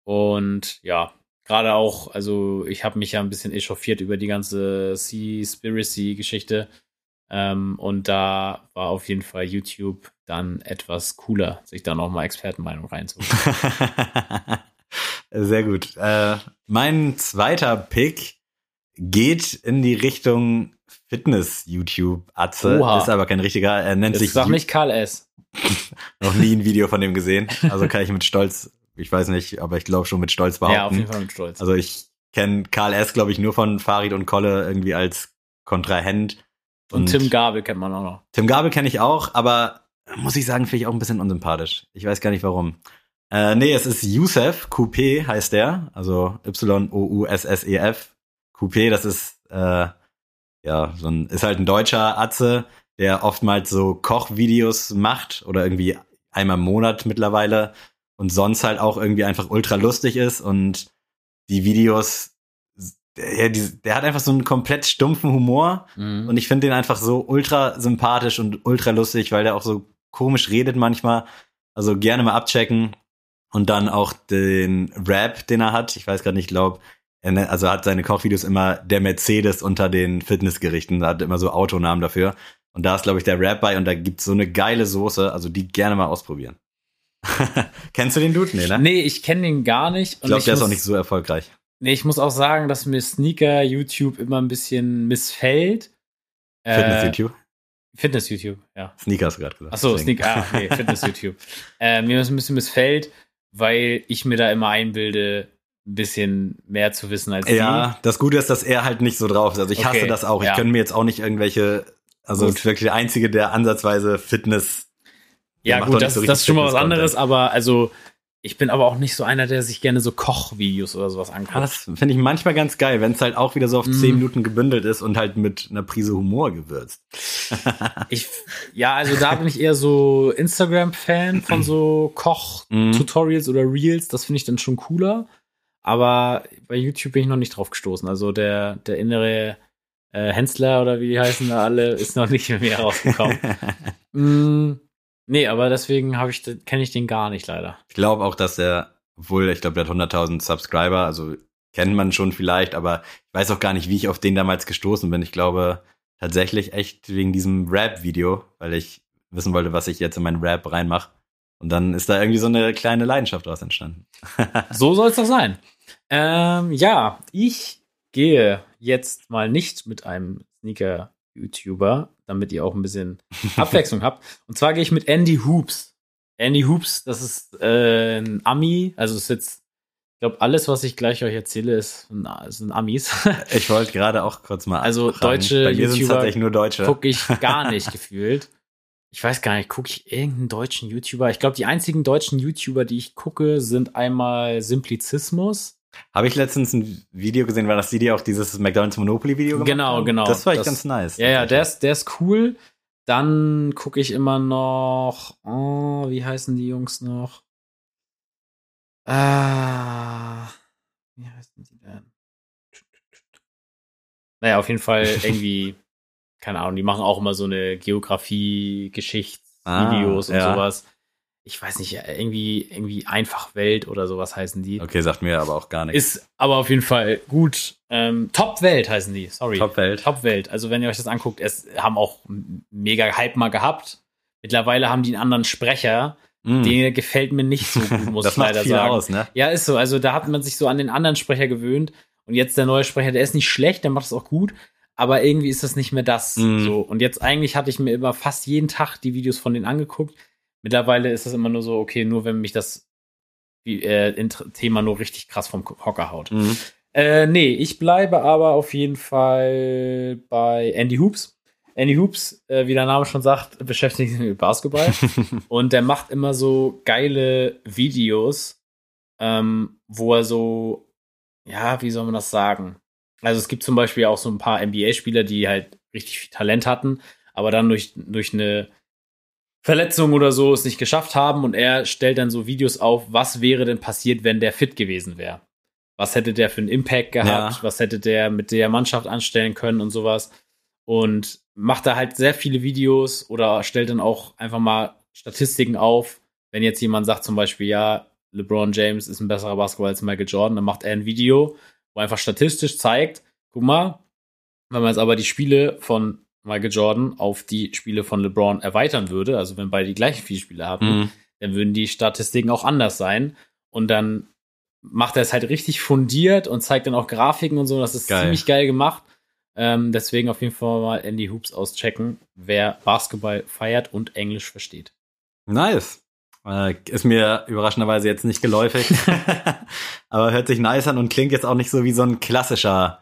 [SPEAKER 1] Und ja, gerade auch, also ich habe mich ja ein bisschen echauffiert über die ganze Seaspiracy-Geschichte. Ähm, und da war auf jeden Fall YouTube dann etwas cooler, sich da nochmal Expertenmeinung reinzuholen.
[SPEAKER 2] Sehr gut. Äh, mein zweiter Pick geht in die Richtung Fitness-YouTube-Atze. Ist aber kein richtiger. Er nennt
[SPEAKER 1] das
[SPEAKER 2] sich.
[SPEAKER 1] Sag nicht Karl S.
[SPEAKER 2] Noch nie ein Video von dem gesehen. Also kann ich mit Stolz, ich weiß nicht, aber ich glaube schon mit Stolz behaupten. Ja, auf jeden Fall mit Stolz. Also ich kenne Karl S, glaube ich, nur von Farid und Kolle irgendwie als Kontrahent.
[SPEAKER 1] Und, und Tim Gabel kennt man auch noch.
[SPEAKER 2] Tim Gabel kenne ich auch, aber muss ich sagen, finde ich auch ein bisschen unsympathisch. Ich weiß gar nicht warum. Äh, nee, es ist Youssef, Coupé heißt der, also Y-O-U-S-S-E-F. Coupé, das ist, äh, ja, so ein, ist halt ein deutscher Atze, der oftmals so Kochvideos macht oder irgendwie einmal im Monat mittlerweile und sonst halt auch irgendwie einfach ultra lustig ist und die Videos, der, der hat einfach so einen komplett stumpfen Humor
[SPEAKER 1] Mhm.
[SPEAKER 2] und ich finde den einfach so ultra sympathisch und ultra lustig, weil der auch so komisch redet manchmal. Also gerne mal abchecken und dann auch den Rap, den er hat. Ich weiß gerade nicht, glaub, er nennt- also er hat seine Kochvideos immer der Mercedes unter den Fitnessgerichten. Da hat immer so Autonamen dafür. Und da ist, glaube ich, der Rap bei und da gibt's so eine geile Soße. Also die gerne mal ausprobieren. Kennst du den Dude? Nee, ne?
[SPEAKER 1] Nee, ich kenne den gar nicht.
[SPEAKER 2] ich glaube, der ist
[SPEAKER 1] muss-
[SPEAKER 2] auch nicht so erfolgreich.
[SPEAKER 1] Nee, ich muss auch sagen, dass mir Sneaker YouTube immer ein bisschen missfällt. Äh,
[SPEAKER 2] Fitness-YouTube?
[SPEAKER 1] Fitness YouTube, ja.
[SPEAKER 2] Sneaker hast du gerade gesagt.
[SPEAKER 1] Achso. Sneaker, ah, nee, Fitness YouTube. Äh, mir ist ein bisschen missfällt, weil ich mir da immer einbilde, ein bisschen mehr zu wissen als
[SPEAKER 2] Ja, das Gute ist, dass er halt nicht so drauf ist. Also ich hasse
[SPEAKER 1] Okay,
[SPEAKER 2] das auch. Ich
[SPEAKER 1] ja.
[SPEAKER 2] könnte mir jetzt auch nicht irgendwelche, also
[SPEAKER 1] Gut.
[SPEAKER 2] ist wirklich der Einzige, der ansatzweise Fitness.
[SPEAKER 1] Ja, gut, das, das ist schon mal was anderes, aber also, ich bin aber auch nicht so einer, der sich gerne so Kochvideos oder sowas anguckt.
[SPEAKER 2] Das finde ich manchmal ganz geil, wenn es halt auch wieder so auf
[SPEAKER 1] Mm.
[SPEAKER 2] zehn Minuten gebündelt ist und halt mit einer Prise Humor gewürzt.
[SPEAKER 1] Ich, ja, also da bin ich eher so Instagram-Fan von so. Koch-Tutorials oder Reels. Das finde ich dann schon cooler. Aber bei YouTube bin ich noch nicht drauf gestoßen. Also der, der innere äh, Hensler oder wie die heißen da alle, ist noch nicht mir rausgekommen. mm, nee, aber deswegen habe ich, kenne ich den gar nicht leider.
[SPEAKER 2] Ich glaube auch, dass er, obwohl ich glaube, der hat 100.000 Subscriber, also kennt man schon vielleicht, aber ich weiß auch gar nicht, wie ich auf den damals gestoßen bin. Ich glaube tatsächlich echt wegen diesem Rap-Video, weil ich wissen wollte, was ich jetzt in meinen Rap reinmache. Und dann ist da irgendwie so eine kleine Leidenschaft daraus entstanden.
[SPEAKER 1] So soll es doch sein. Ähm, ja, ich gehe jetzt mal nicht mit einem Sneaker-YouTuber, damit ihr auch ein bisschen Abwechslung habt. Und zwar gehe ich mit Andy Hoops. Andy Hoops, das ist äh, ein Ami, also ist jetzt, ich glaube, alles, was ich gleich euch erzähle, ist, ein- sind Amis.
[SPEAKER 2] Ich wollte gerade auch kurz mal
[SPEAKER 1] Also
[SPEAKER 2] fragen.
[SPEAKER 1] deutsche
[SPEAKER 2] Bei mir
[SPEAKER 1] YouTuber
[SPEAKER 2] tatsächlich nur Deutsche.
[SPEAKER 1] Gucke ich gar nicht gefühlt. Ich weiß gar nicht, gucke ich irgendeinen deutschen YouTuber? Ich glaube, die einzigen deutschen YouTuber, die ich gucke, sind einmal Simplizismus.
[SPEAKER 2] Habe ich letztens ein Video gesehen, war das die, die auch dieses McDonald's Monopoly Video gemacht
[SPEAKER 1] Genau,
[SPEAKER 2] haben?
[SPEAKER 1] genau.
[SPEAKER 2] Das war echt
[SPEAKER 1] Das-
[SPEAKER 2] ganz nice.
[SPEAKER 1] Ja, ja, der ist, der ist cool. Dann gucke ich immer noch, oh, wie heißen die Jungs noch? Ah, wie heißen die denn? Naja, auf jeden Fall irgendwie, keine Ahnung, die machen auch immer so eine Geografie, Geschichtsvideos
[SPEAKER 2] Ah,
[SPEAKER 1] und
[SPEAKER 2] ja.
[SPEAKER 1] sowas. Ich weiß nicht, irgendwie, irgendwie einfach Welt oder sowas heißen die.
[SPEAKER 2] Okay, sagt mir aber auch gar nichts.
[SPEAKER 1] Ist aber auf jeden Fall gut. Ähm, Top Welt heißen die, sorry.
[SPEAKER 2] Top-Welt.
[SPEAKER 1] Top Welt. Also wenn ihr euch das anguckt, es haben auch mega Hype mal gehabt. Mittlerweile haben die einen anderen Sprecher.
[SPEAKER 2] Mm.
[SPEAKER 1] Der gefällt mir nicht so gut, muss
[SPEAKER 2] das
[SPEAKER 1] ich
[SPEAKER 2] macht
[SPEAKER 1] leider
[SPEAKER 2] viel
[SPEAKER 1] sagen.
[SPEAKER 2] aus, ne?
[SPEAKER 1] Ja, ist so. Also da hat man sich so an den anderen Sprecher gewöhnt. Und jetzt der neue Sprecher, der ist nicht schlecht, der macht es auch gut. Aber irgendwie ist das nicht mehr das.
[SPEAKER 2] Mhm.
[SPEAKER 1] So. Und jetzt eigentlich hatte ich mir immer fast jeden Tag die Videos von denen angeguckt. Mittlerweile ist das immer nur so, okay, nur wenn mich das äh, Thema nur richtig krass vom Hocker haut.
[SPEAKER 2] Mhm.
[SPEAKER 1] Äh, nee, ich bleibe aber auf jeden Fall bei Andy Hoops. Andy Hoops, äh, wie der Name schon sagt, beschäftigt sich mit Basketball. und der macht immer so geile Videos, ähm, wo er so, ja, wie soll man das sagen? Also es gibt zum Beispiel auch so ein paar NBA-Spieler, die halt richtig viel Talent hatten, aber dann durch, durch eine Verletzung oder so es nicht geschafft haben und er stellt dann so Videos auf, was wäre denn passiert, wenn der fit gewesen wäre. Was hätte der für einen Impact gehabt?
[SPEAKER 2] Ja.
[SPEAKER 1] Was hätte der mit der Mannschaft anstellen können und sowas? Und macht da halt sehr viele Videos oder stellt dann auch einfach mal Statistiken auf. Wenn jetzt jemand sagt zum Beispiel, ja, LeBron James ist ein besserer Basketballer als Michael Jordan, dann macht er ein Video, wo einfach statistisch zeigt, guck mal, wenn man jetzt aber die Spiele von Michael Jordan auf die Spiele von LeBron erweitern würde, also wenn beide die gleichen vier Spiele haben,
[SPEAKER 2] Mhm.
[SPEAKER 1] dann würden die Statistiken auch anders sein. Und dann macht er es halt richtig fundiert und zeigt dann auch Grafiken und so. Das ist
[SPEAKER 2] Geil.
[SPEAKER 1] ziemlich geil gemacht. Ähm, deswegen auf jeden Fall mal Andy Hoops auschecken, wer Basketball feiert und Englisch versteht.
[SPEAKER 2] Nice. Äh, ist mir überraschenderweise jetzt nicht geläufig. Aber hört sich nice an und klingt jetzt auch nicht so wie so ein klassischer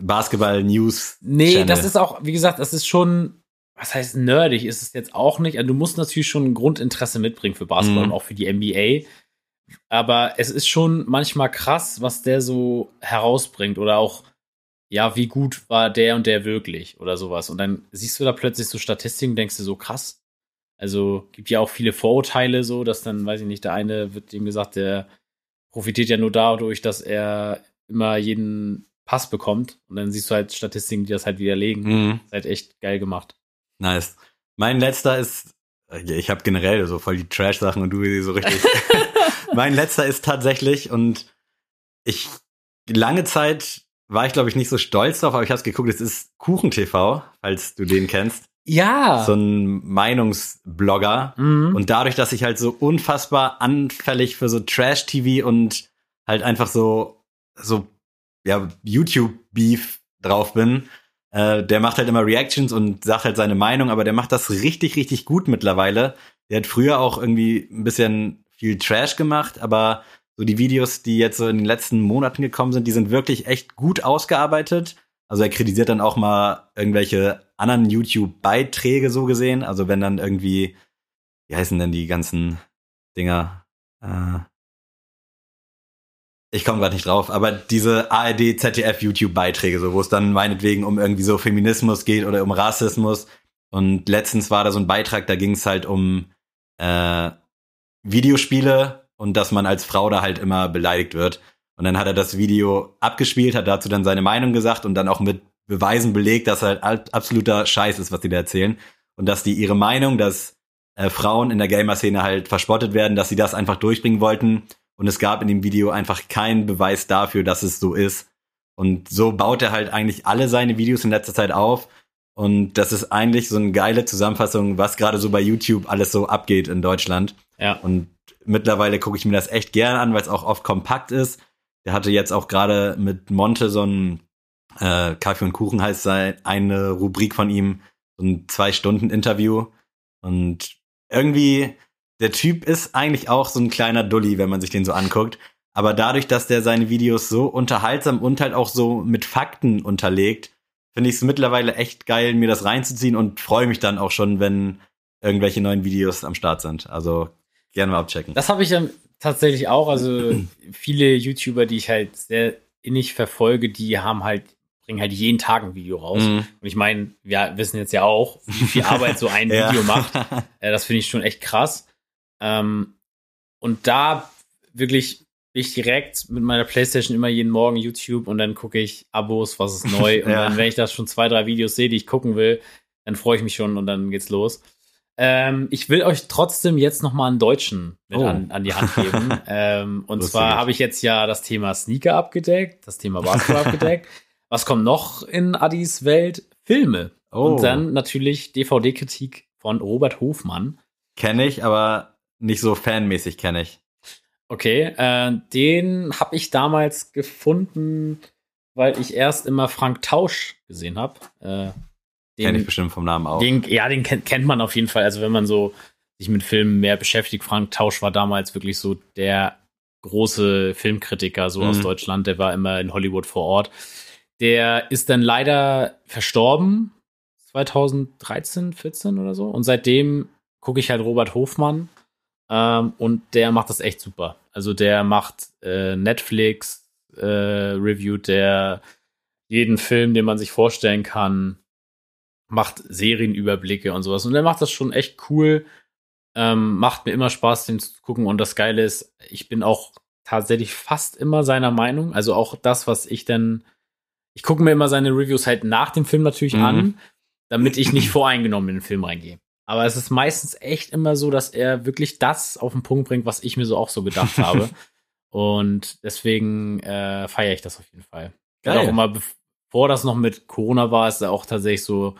[SPEAKER 2] Basketball-News.
[SPEAKER 1] Nee,
[SPEAKER 2] Channel.
[SPEAKER 1] das ist auch, wie gesagt, das ist schon, was heißt nerdig, ist es jetzt auch nicht. Also du musst natürlich schon ein Grundinteresse mitbringen für Basketball
[SPEAKER 2] Mhm.
[SPEAKER 1] und auch für die NBA. Aber es ist schon manchmal krass, was der so herausbringt oder auch, ja, wie gut war der und der wirklich oder sowas. Und dann siehst du da plötzlich so Statistiken, denkst du so krass. Also gibt ja auch viele Vorurteile so, dass dann, weiß ich nicht, der eine wird ihm gesagt, der profitiert ja nur dadurch, dass er immer jeden Pass bekommt. Und dann siehst du halt Statistiken, die das halt widerlegen.
[SPEAKER 2] Mhm.
[SPEAKER 1] ist halt echt geil gemacht.
[SPEAKER 2] Nice. Mein letzter ist, ich habe generell so voll die Trash-Sachen und du so richtig. mein letzter ist tatsächlich und ich lange Zeit war ich glaube ich nicht so stolz drauf, aber ich habe es geguckt. Es ist Kuchen TV, falls du den kennst.
[SPEAKER 1] Ja.
[SPEAKER 2] So ein Meinungsblogger.
[SPEAKER 1] Mhm.
[SPEAKER 2] Und dadurch, dass ich halt so unfassbar anfällig für so Trash-TV und halt einfach so, so, ja, YouTube-Beef drauf bin, äh, der macht halt immer Reactions und sagt halt seine Meinung, aber der macht das richtig, richtig gut mittlerweile. Der hat früher auch irgendwie ein bisschen viel Trash gemacht, aber so die Videos, die jetzt so in den letzten Monaten gekommen sind, die sind wirklich echt gut ausgearbeitet. Also er kritisiert dann auch mal irgendwelche anderen YouTube-Beiträge so gesehen. Also wenn dann irgendwie, wie heißen denn die ganzen Dinger? Äh, ich komme gerade nicht drauf, aber diese ARD, ZDF, YouTube-Beiträge, so, wo es dann meinetwegen um irgendwie so Feminismus geht oder um Rassismus. Und letztens war da so ein Beitrag, da ging es halt um äh, Videospiele und dass man als Frau da halt immer beleidigt wird. Und dann hat er das Video abgespielt, hat dazu dann seine Meinung gesagt und dann auch mit Beweisen belegt, dass halt absoluter Scheiß ist, was die da erzählen. Und dass die ihre Meinung, dass äh, Frauen in der Gamer-Szene halt verspottet werden, dass sie das einfach durchbringen wollten. Und es gab in dem Video einfach keinen Beweis dafür, dass es so ist. Und so baut er halt eigentlich alle seine Videos in letzter Zeit auf. Und das ist eigentlich so eine geile Zusammenfassung, was gerade so bei YouTube alles so abgeht in Deutschland.
[SPEAKER 1] Ja.
[SPEAKER 2] Und mittlerweile gucke ich mir das echt gerne an, weil es auch oft kompakt ist. Der hatte jetzt auch gerade mit Monte so ein äh, Kaffee und Kuchen heißt sein, eine Rubrik von ihm, so ein Zwei-Stunden-Interview. Und irgendwie, der Typ ist eigentlich auch so ein kleiner Dulli, wenn man sich den so anguckt. Aber dadurch, dass der seine Videos so unterhaltsam und halt auch so mit Fakten unterlegt, finde ich es mittlerweile echt geil, mir das reinzuziehen und freue mich dann auch schon, wenn irgendwelche neuen Videos am Start sind. Also gerne mal abchecken.
[SPEAKER 1] Das habe ich ja tatsächlich auch. Also viele YouTuber, die ich halt sehr innig verfolge, die haben halt bringen halt jeden Tag ein Video raus.
[SPEAKER 2] Mhm.
[SPEAKER 1] Und ich meine, wir wissen jetzt ja auch, wie viel Arbeit so ein
[SPEAKER 2] Ja.
[SPEAKER 1] Video macht. Äh, das finde ich schon echt krass. Ähm, und da wirklich bin ich direkt mit meiner Playstation immer jeden Morgen YouTube und dann gucke ich Abos, was ist neu. Und
[SPEAKER 2] Ja.
[SPEAKER 1] dann, wenn ich da schon zwei, drei Videos sehe, die ich gucken will, dann freue ich mich schon und dann geht's los. Ähm, ich will euch trotzdem jetzt noch mal einen Deutschen mit
[SPEAKER 2] Oh.
[SPEAKER 1] an, an die Hand geben. ähm, und
[SPEAKER 2] Lustig.
[SPEAKER 1] zwar habe ich jetzt ja das Thema Sneaker abgedeckt, das Thema Basketball abgedeckt. Was kommt noch in Addis Welt? Filme.
[SPEAKER 2] Oh.
[SPEAKER 1] Und dann natürlich DVD-Kritik von Robert Hofmann.
[SPEAKER 2] Kenne ich, aber nicht so fanmäßig kenne ich.
[SPEAKER 1] Okay, äh, den habe ich damals gefunden, weil ich erst immer Frank Tausch gesehen habe. Äh,
[SPEAKER 2] Kenne ich bestimmt vom Namen auch.
[SPEAKER 1] den, ja, den kennt, kennt man auf jeden Fall. Also wenn man so sich mit Filmen mehr beschäftigt, Frank Tausch war damals wirklich so der große Filmkritiker so aus
[SPEAKER 2] Mhm.
[SPEAKER 1] Deutschland. Der war immer in Hollywood vor Ort. Der ist dann leider verstorben 2013, 14 oder so. Und seitdem gucke ich halt Robert Hofmann. Ähm, und der macht das echt super. Also der macht äh, Netflix, äh, reviewt der jeden Film, den man sich vorstellen kann, macht Serienüberblicke und sowas. Und der macht das schon echt cool. Ähm, macht mir immer Spaß, den zu gucken. Und das Geile ist, ich bin auch tatsächlich fast immer seiner Meinung. Also auch das, was ich dann. Ich gucke mir immer seine Reviews halt nach dem Film natürlich
[SPEAKER 2] Mhm.
[SPEAKER 1] an, damit ich nicht voreingenommen in den Film reingehe. Aber es ist meistens echt immer so, dass er wirklich das auf den Punkt bringt, was ich mir so auch so gedacht habe. Und deswegen äh, feiere ich das auf jeden Fall.
[SPEAKER 2] Geil.
[SPEAKER 1] Auch immer, bevor das noch mit Corona war, ist er auch tatsächlich so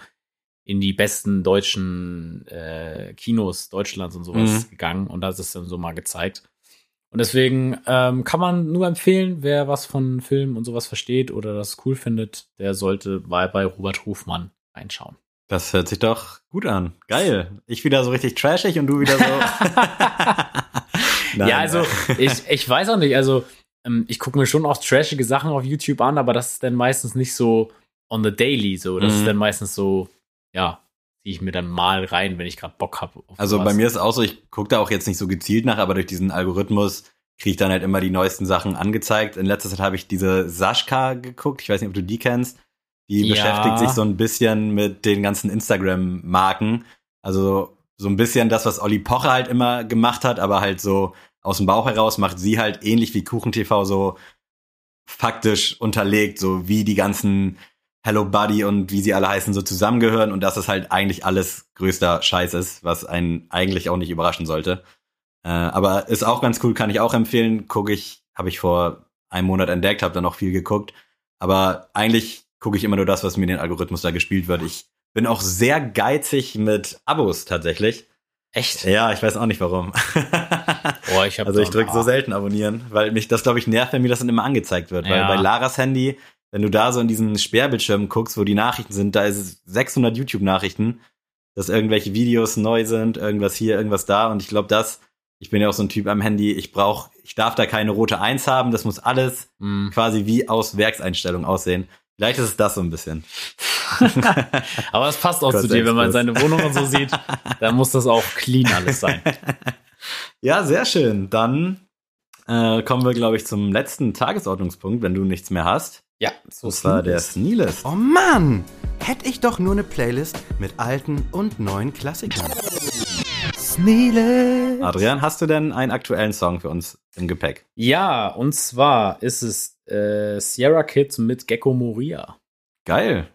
[SPEAKER 1] in die besten deutschen äh, Kinos Deutschlands und sowas
[SPEAKER 2] Mhm.
[SPEAKER 1] gegangen und das ist dann so mal gezeigt. Und deswegen ähm, kann man nur empfehlen, wer was von Film und sowas versteht oder das cool findet, der sollte mal bei Robert Hofmann reinschauen.
[SPEAKER 2] Das hört sich doch gut an. Geil. Ich wieder so richtig trashig und du wieder so. Nein,
[SPEAKER 1] ja, also ich, ich weiß auch nicht, also ähm, ich gucke mir schon auch trashige Sachen auf YouTube an, aber das ist dann meistens nicht so on the daily so. Das
[SPEAKER 2] Mhm.
[SPEAKER 1] ist dann meistens so, ja, ziehe ich mir dann mal rein, wenn ich gerade Bock habe.
[SPEAKER 2] Also bei mir ist es auch so, ich gucke da auch jetzt nicht so gezielt nach, aber durch diesen Algorithmus kriege ich dann halt immer die neuesten Sachen angezeigt. In letzter Zeit habe ich diese Sashka geguckt. Ich weiß nicht, ob du die kennst. Die
[SPEAKER 1] Ja.
[SPEAKER 2] beschäftigt sich so ein bisschen mit den ganzen Instagram-Marken. Also so ein bisschen das, was Olli Pocher halt immer gemacht hat, aber halt so aus dem Bauch heraus macht sie halt ähnlich wie KuchenTV so faktisch unterlegt, so wie die ganzen Hello Buddy und wie sie alle heißen, so zusammengehören und dass es halt eigentlich alles größter Scheiß ist, was einen eigentlich auch nicht überraschen sollte. Äh, aber ist auch ganz cool, kann ich auch empfehlen. Gucke ich, habe ich vor einem Monat entdeckt, habe dann auch viel geguckt. Aber eigentlich gucke ich immer nur das, was mir in den Algorithmus da gespielt wird. Ich bin auch sehr geizig mit Abos tatsächlich.
[SPEAKER 1] Echt?
[SPEAKER 2] Ja, ich weiß auch nicht warum.
[SPEAKER 1] Boah, ich hab
[SPEAKER 2] also ich drücke so selten abonnieren, weil mich das, glaube ich, nervt, wenn mir das dann immer angezeigt wird. Weil
[SPEAKER 1] Ja.
[SPEAKER 2] bei Laras Handy, wenn du da so in diesen Sperrbildschirm guckst, wo die Nachrichten sind, da ist es 600 YouTube-Nachrichten, dass irgendwelche Videos neu sind, irgendwas hier, irgendwas da. Und ich glaube, das, ich bin ja auch so ein Typ am Handy, ich brauche, ich darf da keine rote Eins haben, das muss alles
[SPEAKER 1] Hm.
[SPEAKER 2] quasi wie aus Werkseinstellung aussehen. Vielleicht ist es das so ein bisschen.
[SPEAKER 1] Aber es passt auch
[SPEAKER 2] Kurz
[SPEAKER 1] zu dir, wenn man seine Wohnung und so sieht, dann muss das auch clean alles sein.
[SPEAKER 2] Ja, sehr schön. Dann äh, kommen wir, glaube ich, zum letzten Tagesordnungspunkt, wenn du nichts mehr hast.
[SPEAKER 1] Ja, so
[SPEAKER 2] Das war der Sneelist.
[SPEAKER 3] Oh Mann! Hätte ich doch nur eine Playlist mit alten und neuen Klassikern. Sneelist!
[SPEAKER 2] Adrian, hast du denn einen aktuellen Song für uns im Gepäck?
[SPEAKER 1] Ja, und zwar ist es äh, Sierra Kid mit Gecko Moria.
[SPEAKER 2] Geil.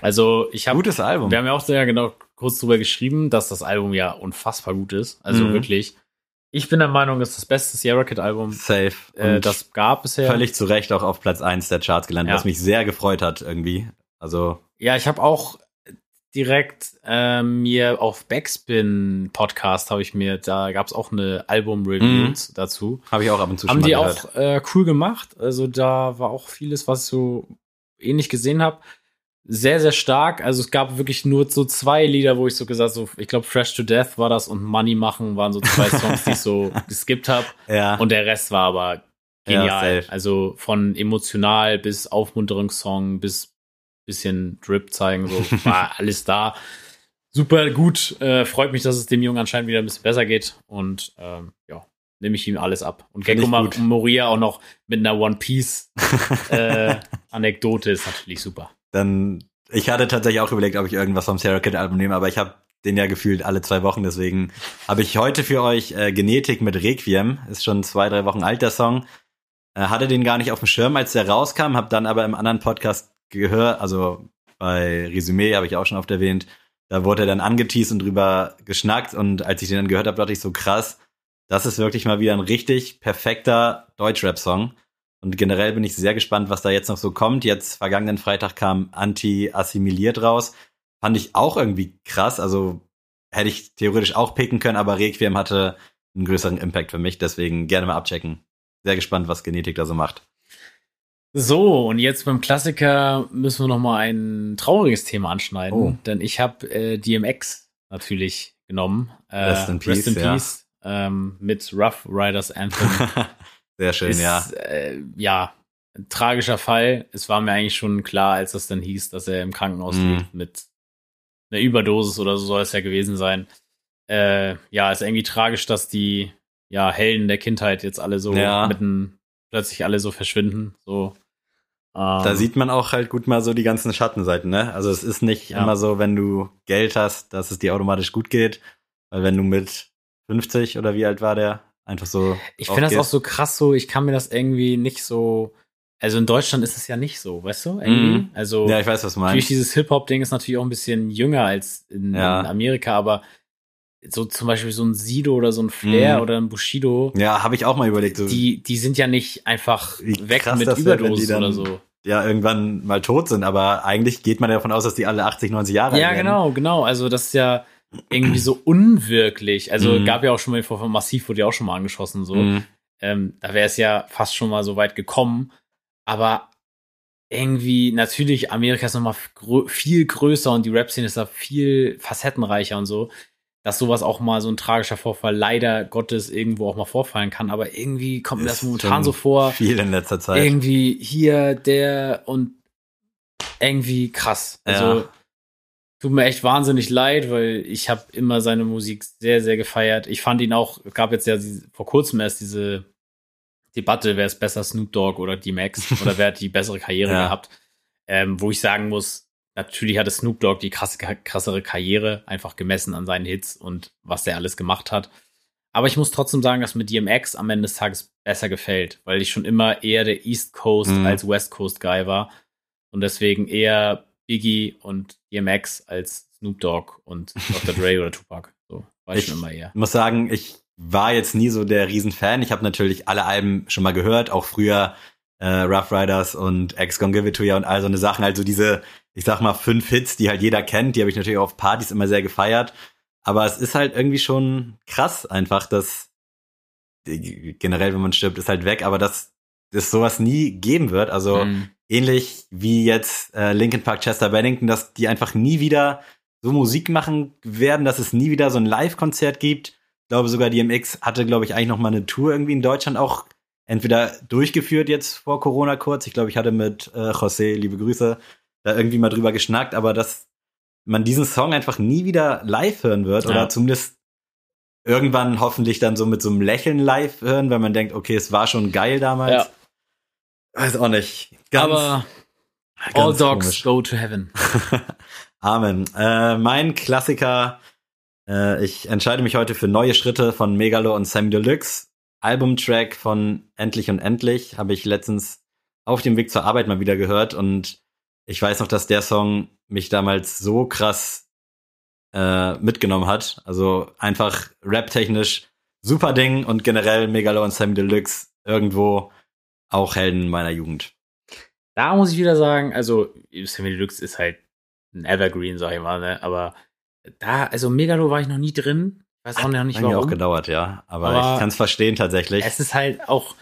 [SPEAKER 1] Also ich habe,
[SPEAKER 2] Gutes Album.
[SPEAKER 1] wir haben ja auch sehr genau kurz drüber geschrieben, dass das Album ja unfassbar gut ist. Also
[SPEAKER 2] Mhm.
[SPEAKER 1] wirklich. Ich bin der Meinung, es ist das beste Sierra Kid Album,
[SPEAKER 2] Safe.
[SPEAKER 1] äh,
[SPEAKER 2] Und
[SPEAKER 1] das gab bisher.
[SPEAKER 2] völlig zu Recht auch auf Platz 1 der Charts gelandet,
[SPEAKER 1] Ja.
[SPEAKER 2] was mich sehr gefreut hat irgendwie. Also,
[SPEAKER 1] Ja, ich habe auch direkt äh, mir auf Backspin Podcast habe ich mir, da gab es auch eine Album-Review
[SPEAKER 2] Mhm.
[SPEAKER 1] dazu.
[SPEAKER 2] habe ich auch ab und zu
[SPEAKER 1] Haben
[SPEAKER 2] schon
[SPEAKER 1] die
[SPEAKER 2] mal gehört.
[SPEAKER 1] auch äh, cool gemacht. Also da war auch vieles, was ich so ähnlich gesehen habe. Sehr, sehr stark. Also es gab wirklich nur so zwei Lieder, wo ich so gesagt so, ich glaube Fresh to Death war das und Money machen waren so zwei Songs, die ich so geskippt habe.
[SPEAKER 2] Ja.
[SPEAKER 1] Und der Rest war aber
[SPEAKER 2] Ja,
[SPEAKER 1] genial.
[SPEAKER 2] safe.
[SPEAKER 1] also von emotional bis Aufmunterungssong bis bisschen Drip zeigen, so war alles da. Super gut. Äh, freut mich, dass es dem Jungen anscheinend wieder ein bisschen besser geht. Und ähm, ja, nehme ich ihm alles ab. Und Gecko. Moria auch noch mit einer One Piece äh, Anekdote ist natürlich super.
[SPEAKER 2] Dann, ich hatte tatsächlich auch überlegt, ob ich irgendwas vom Sarah Kid Album nehme, aber ich habe den ja gefühlt alle zwei Wochen, deswegen habe ich heute für euch äh, Genetik mit Requiem, ist schon zwei, drei Wochen alt der Song. Äh, hatte den gar nicht auf dem Schirm, als der rauskam, habe dann aber im anderen Podcast gehört, also bei Resümee habe ich auch schon oft erwähnt, da wurde er dann angeteased und drüber geschnackt und als ich den dann gehört habe, dachte ich so krass, das ist wirklich mal wieder ein richtig perfekter Deutschrap-Song. Und generell bin ich sehr gespannt, was da jetzt noch so kommt. Jetzt vergangenen Freitag kam Anti-Assimiliert raus. Fand ich auch irgendwie krass. Also hätte ich theoretisch auch picken können, aber Requiem hatte einen größeren Impact für mich. Deswegen gerne mal abchecken. Sehr gespannt, was Genetik da so macht.
[SPEAKER 1] So, und jetzt beim Klassiker müssen wir noch mal ein trauriges Thema anschneiden,
[SPEAKER 2] Oh.
[SPEAKER 1] denn ich habe äh, DMX natürlich genommen. Äh,
[SPEAKER 2] Rest in Peace, ja.
[SPEAKER 1] Peace ähm, mit Rough Riders Anthem.
[SPEAKER 2] Sehr schön,
[SPEAKER 1] ist,
[SPEAKER 2] ja.
[SPEAKER 1] Äh, ja, ein tragischer Fall. Es war mir eigentlich schon klar, als das dann hieß, dass er im Krankenhaus
[SPEAKER 2] Mhm.
[SPEAKER 1] liegt mit einer Überdosis oder so soll es ja gewesen sein. Äh, ja, ist irgendwie tragisch, dass die ja, Helden der Kindheit jetzt alle so
[SPEAKER 2] Ja.
[SPEAKER 1] mitten plötzlich alle so verschwinden. So. Ähm,
[SPEAKER 2] Da sieht man auch halt gut mal so die ganzen Schattenseiten, ne? Also es ist nicht
[SPEAKER 1] Ja.
[SPEAKER 2] immer so, wenn du Geld hast, dass es dir automatisch gut geht. Weil wenn du mit 50 oder wie alt war der, einfach so.
[SPEAKER 1] Ich finde das auch so krass so, ich kann mir das irgendwie nicht so. Also in Deutschland ist es ja nicht so, weißt du?
[SPEAKER 2] Mhm.
[SPEAKER 1] Also
[SPEAKER 2] Ja, ich weiß, was du
[SPEAKER 1] natürlich
[SPEAKER 2] meinst.
[SPEAKER 1] dieses Hip-Hop-Ding ist natürlich auch ein bisschen jünger als in,
[SPEAKER 2] Ja.
[SPEAKER 1] in Amerika, aber so zum Beispiel so ein Sido oder so ein Flair
[SPEAKER 2] Mhm.
[SPEAKER 1] oder ein Bushido,
[SPEAKER 2] Ja, habe ich auch mal überlegt. So,
[SPEAKER 1] die, die sind ja nicht einfach
[SPEAKER 2] Wie
[SPEAKER 1] weg mit
[SPEAKER 2] dann-
[SPEAKER 1] oder so.
[SPEAKER 2] ja, irgendwann mal tot sind, aber eigentlich geht man ja davon aus, dass die alle 80, 90 Jahre alt
[SPEAKER 1] Ja,
[SPEAKER 2] werden.
[SPEAKER 1] genau, genau. Also das ist ja irgendwie so unwirklich. Also
[SPEAKER 2] Mhm.
[SPEAKER 1] gab ja auch schon mal vor Massiv wurde ja auch schon mal angeschossen so.
[SPEAKER 2] Mhm.
[SPEAKER 1] Ähm, da wäre es ja fast schon mal so weit gekommen. Aber irgendwie, natürlich, Amerika ist nochmal grö viel größer und die Rap-Szene ist da viel facettenreicher und so, dass sowas auch mal so ein tragischer Vorfall leider Gottes irgendwo auch mal vorfallen kann. Aber irgendwie kommt mir das momentan so vor,
[SPEAKER 2] Viel in letzter Zeit.
[SPEAKER 1] irgendwie hier, der und irgendwie krass. Also
[SPEAKER 2] Ja.
[SPEAKER 1] tut mir echt wahnsinnig leid, weil ich habe immer seine Musik sehr, sehr gefeiert. Ich fand ihn auch, es gab jetzt ja vor kurzem erst diese Debatte, wer ist besser, Snoop Dogg oder D-Max oder wer hat die bessere Karriere
[SPEAKER 2] Ja.
[SPEAKER 1] gehabt, ähm, wo ich sagen muss, natürlich hatte Snoop Dogg die krasse, krassere Karriere, einfach gemessen an seinen Hits und was er alles gemacht hat. Aber ich muss trotzdem sagen, dass mir DMX am Ende des Tages besser gefällt, weil ich schon immer eher der East Coast
[SPEAKER 2] Mhm.
[SPEAKER 1] als West Coast Guy war und deswegen eher Biggie und DMX als Snoop Dogg und Dr. Dre oder Tupac. So war ich,
[SPEAKER 2] Ich-
[SPEAKER 1] schon immer eher.
[SPEAKER 2] muss sagen, ich war jetzt nie so der Riesenfan. Ich habe natürlich alle Alben schon mal gehört, auch früher äh, Rough Riders und X Gonna Give It To Ya und all so eine Sachen. Also diese, ich sag mal, fünf Hits, die halt jeder kennt, die habe ich natürlich auf Partys immer sehr gefeiert. Aber es ist halt irgendwie schon krass einfach, dass generell, wenn man stirbt, ist halt weg, aber dass es sowas nie geben wird. Also
[SPEAKER 1] Mhm.
[SPEAKER 2] ähnlich wie jetzt äh, Linkin Park Chester Bennington, dass die einfach nie wieder so Musik machen werden, dass es nie wieder so ein Live-Konzert gibt. Ich glaube sogar DMX hatte, glaube ich, eigentlich noch mal eine Tour irgendwie in Deutschland auch entweder durchgeführt jetzt vor Corona kurz. Ich glaube, ich hatte mit äh, José, liebe Grüße, da irgendwie mal drüber geschnackt, aber dass man diesen Song einfach nie wieder live hören wird
[SPEAKER 1] Ja.
[SPEAKER 2] oder zumindest irgendwann hoffentlich dann so mit so einem Lächeln live hören, weil man denkt, okay, es war schon geil damals.
[SPEAKER 1] Ja.
[SPEAKER 2] Weiß auch nicht. Ganz,
[SPEAKER 1] Aber
[SPEAKER 2] ganz
[SPEAKER 1] All Dogs
[SPEAKER 2] komisch.
[SPEAKER 1] go to heaven.
[SPEAKER 2] Amen. Äh, mein Klassiker, äh, ich entscheide mich heute für neue Schritte von Megalo und Sammy Deluxe. Albumtrack von Endlich und Endlich habe ich letztens auf dem Weg zur Arbeit mal wieder gehört und ich weiß noch, dass der Song mich damals so krass äh, mitgenommen hat. Also einfach rap-technisch super Ding und generell Megalo und Sammy Deluxe irgendwo auch Helden meiner Jugend.
[SPEAKER 1] Da muss ich wieder sagen, also Sammy Deluxe ist halt ein Evergreen, sag ich mal, ne? Aber da, also Megalo war ich noch nie drin. Weiß auch noch nicht
[SPEAKER 2] Hat mir auch
[SPEAKER 1] warum.
[SPEAKER 2] gedauert, ja. Aber,
[SPEAKER 1] Aber
[SPEAKER 2] ich kann es verstehen tatsächlich.
[SPEAKER 1] Es ist halt auch,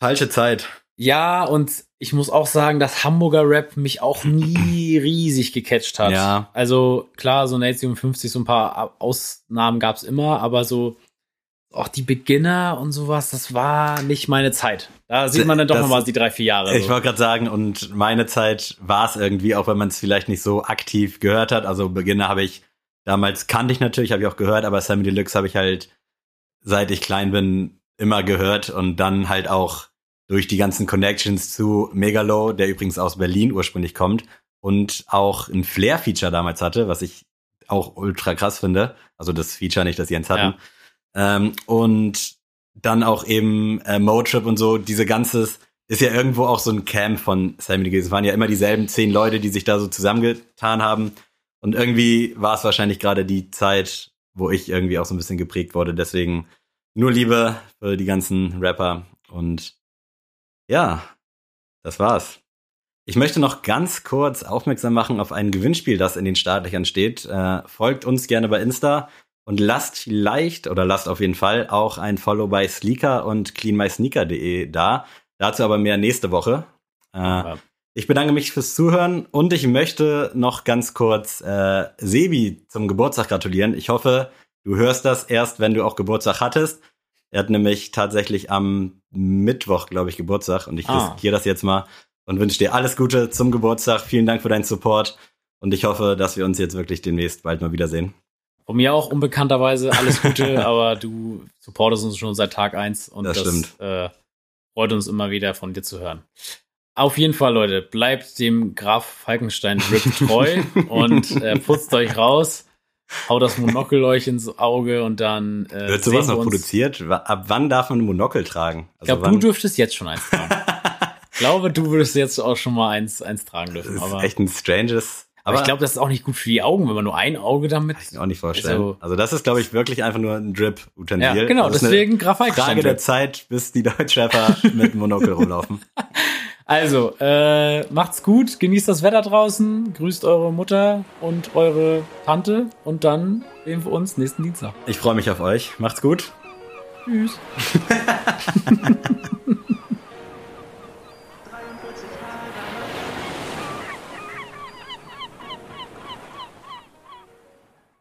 [SPEAKER 2] Falsche Zeit.
[SPEAKER 1] ja, und ich muss auch sagen, dass Hamburger Rap mich auch nie riesig gecatcht hat.
[SPEAKER 2] Ja.
[SPEAKER 1] Also klar, so Nate 57, so ein paar Ausnahmen gab's immer, aber so auch die Beginner und sowas, das war nicht meine Zeit. Da sieht man dann doch nochmal die drei, vier Jahre.
[SPEAKER 2] Ich
[SPEAKER 1] so.
[SPEAKER 2] wollte gerade sagen, und meine Zeit war es irgendwie, auch wenn man es vielleicht nicht so aktiv gehört hat. Also Beginner habe ich damals kannte ich natürlich, habe ich auch gehört, aber Sammy Deluxe habe ich halt seit ich klein bin immer gehört und dann halt auch durch die ganzen Connections zu Megalo, der übrigens aus Berlin ursprünglich kommt und auch ein Flair-Feature damals hatte, was ich auch ultra krass finde. Also das Feature nicht, das Jens hatten. Ähm, und dann auch eben äh, Motrip und so, diese ganzes, ist ja irgendwo auch so ein Camp von Sammy gewesen. Es waren ja immer dieselben zehn Leute, die sich da so zusammengetan haben. Und irgendwie war es wahrscheinlich gerade die Zeit, wo ich irgendwie auch so ein bisschen geprägt wurde. Deswegen nur Liebe für die ganzen Rapper. Und ja, das war's. Ich möchte noch ganz kurz aufmerksam machen auf ein Gewinnspiel, das in den Startlöchern steht. Äh, folgt uns gerne bei Insta und lasst vielleicht oder lasst auf jeden Fall auch ein Follow bei Sleeker und cleanmysneaker.de da. Dazu aber mehr nächste Woche. Äh,
[SPEAKER 1] Aber
[SPEAKER 2] ich bedanke mich fürs Zuhören und ich möchte noch ganz kurz äh, Sebi zum Geburtstag gratulieren. Ich hoffe, du hörst das erst, wenn du auch Geburtstag hattest. Er hat nämlich tatsächlich am Mittwoch, glaube ich, Geburtstag und ich
[SPEAKER 1] Ah.
[SPEAKER 2] riskiere das jetzt mal und wünsche dir alles Gute zum Geburtstag. Vielen Dank für deinen Support und ich hoffe, dass wir uns jetzt wirklich demnächst bald mal wiedersehen.
[SPEAKER 1] Von mir auch unbekannterweise alles Gute, aber du supportest uns schon seit Tag eins und
[SPEAKER 2] Das
[SPEAKER 1] das,
[SPEAKER 2] stimmt.
[SPEAKER 1] Äh, freut uns immer wieder von dir zu hören. Auf jeden Fall, Leute, bleibt dem Graf Falkenstein Rip treu und äh, putzt euch raus, haut das Monokel euch ins Auge und dann äh,
[SPEAKER 2] Wird sowas noch produziert? Ab wann darf man ein Monokel tragen?
[SPEAKER 1] Ich glaube, du dürftest jetzt schon eins tragen. ich glaube, du würdest jetzt auch schon mal eins, eins tragen
[SPEAKER 2] das
[SPEAKER 1] dürfen.
[SPEAKER 2] ist
[SPEAKER 1] Aber,
[SPEAKER 2] echt ein stranges.
[SPEAKER 1] aber ich glaube, das ist auch nicht gut für die Augen, wenn man nur ein Auge damit.
[SPEAKER 2] Kann ich mir auch nicht vorstellen.
[SPEAKER 1] Also-
[SPEAKER 2] Also, das ist, glaube ich, wirklich einfach nur ein Drip-Utensil.
[SPEAKER 1] Ja, genau,
[SPEAKER 2] das ist
[SPEAKER 1] deswegen Graf Falkenstein.
[SPEAKER 2] Frage der. Zeit, bis die Deutschrapper mit Monokel rumlaufen.
[SPEAKER 1] Also, äh, macht's gut, genießt das Wetter draußen, grüßt eure Mutter und eure Tante und dann sehen wir uns nächsten Dienstag.
[SPEAKER 2] Ich freue mich auf euch. Macht's gut.
[SPEAKER 1] Tschüss.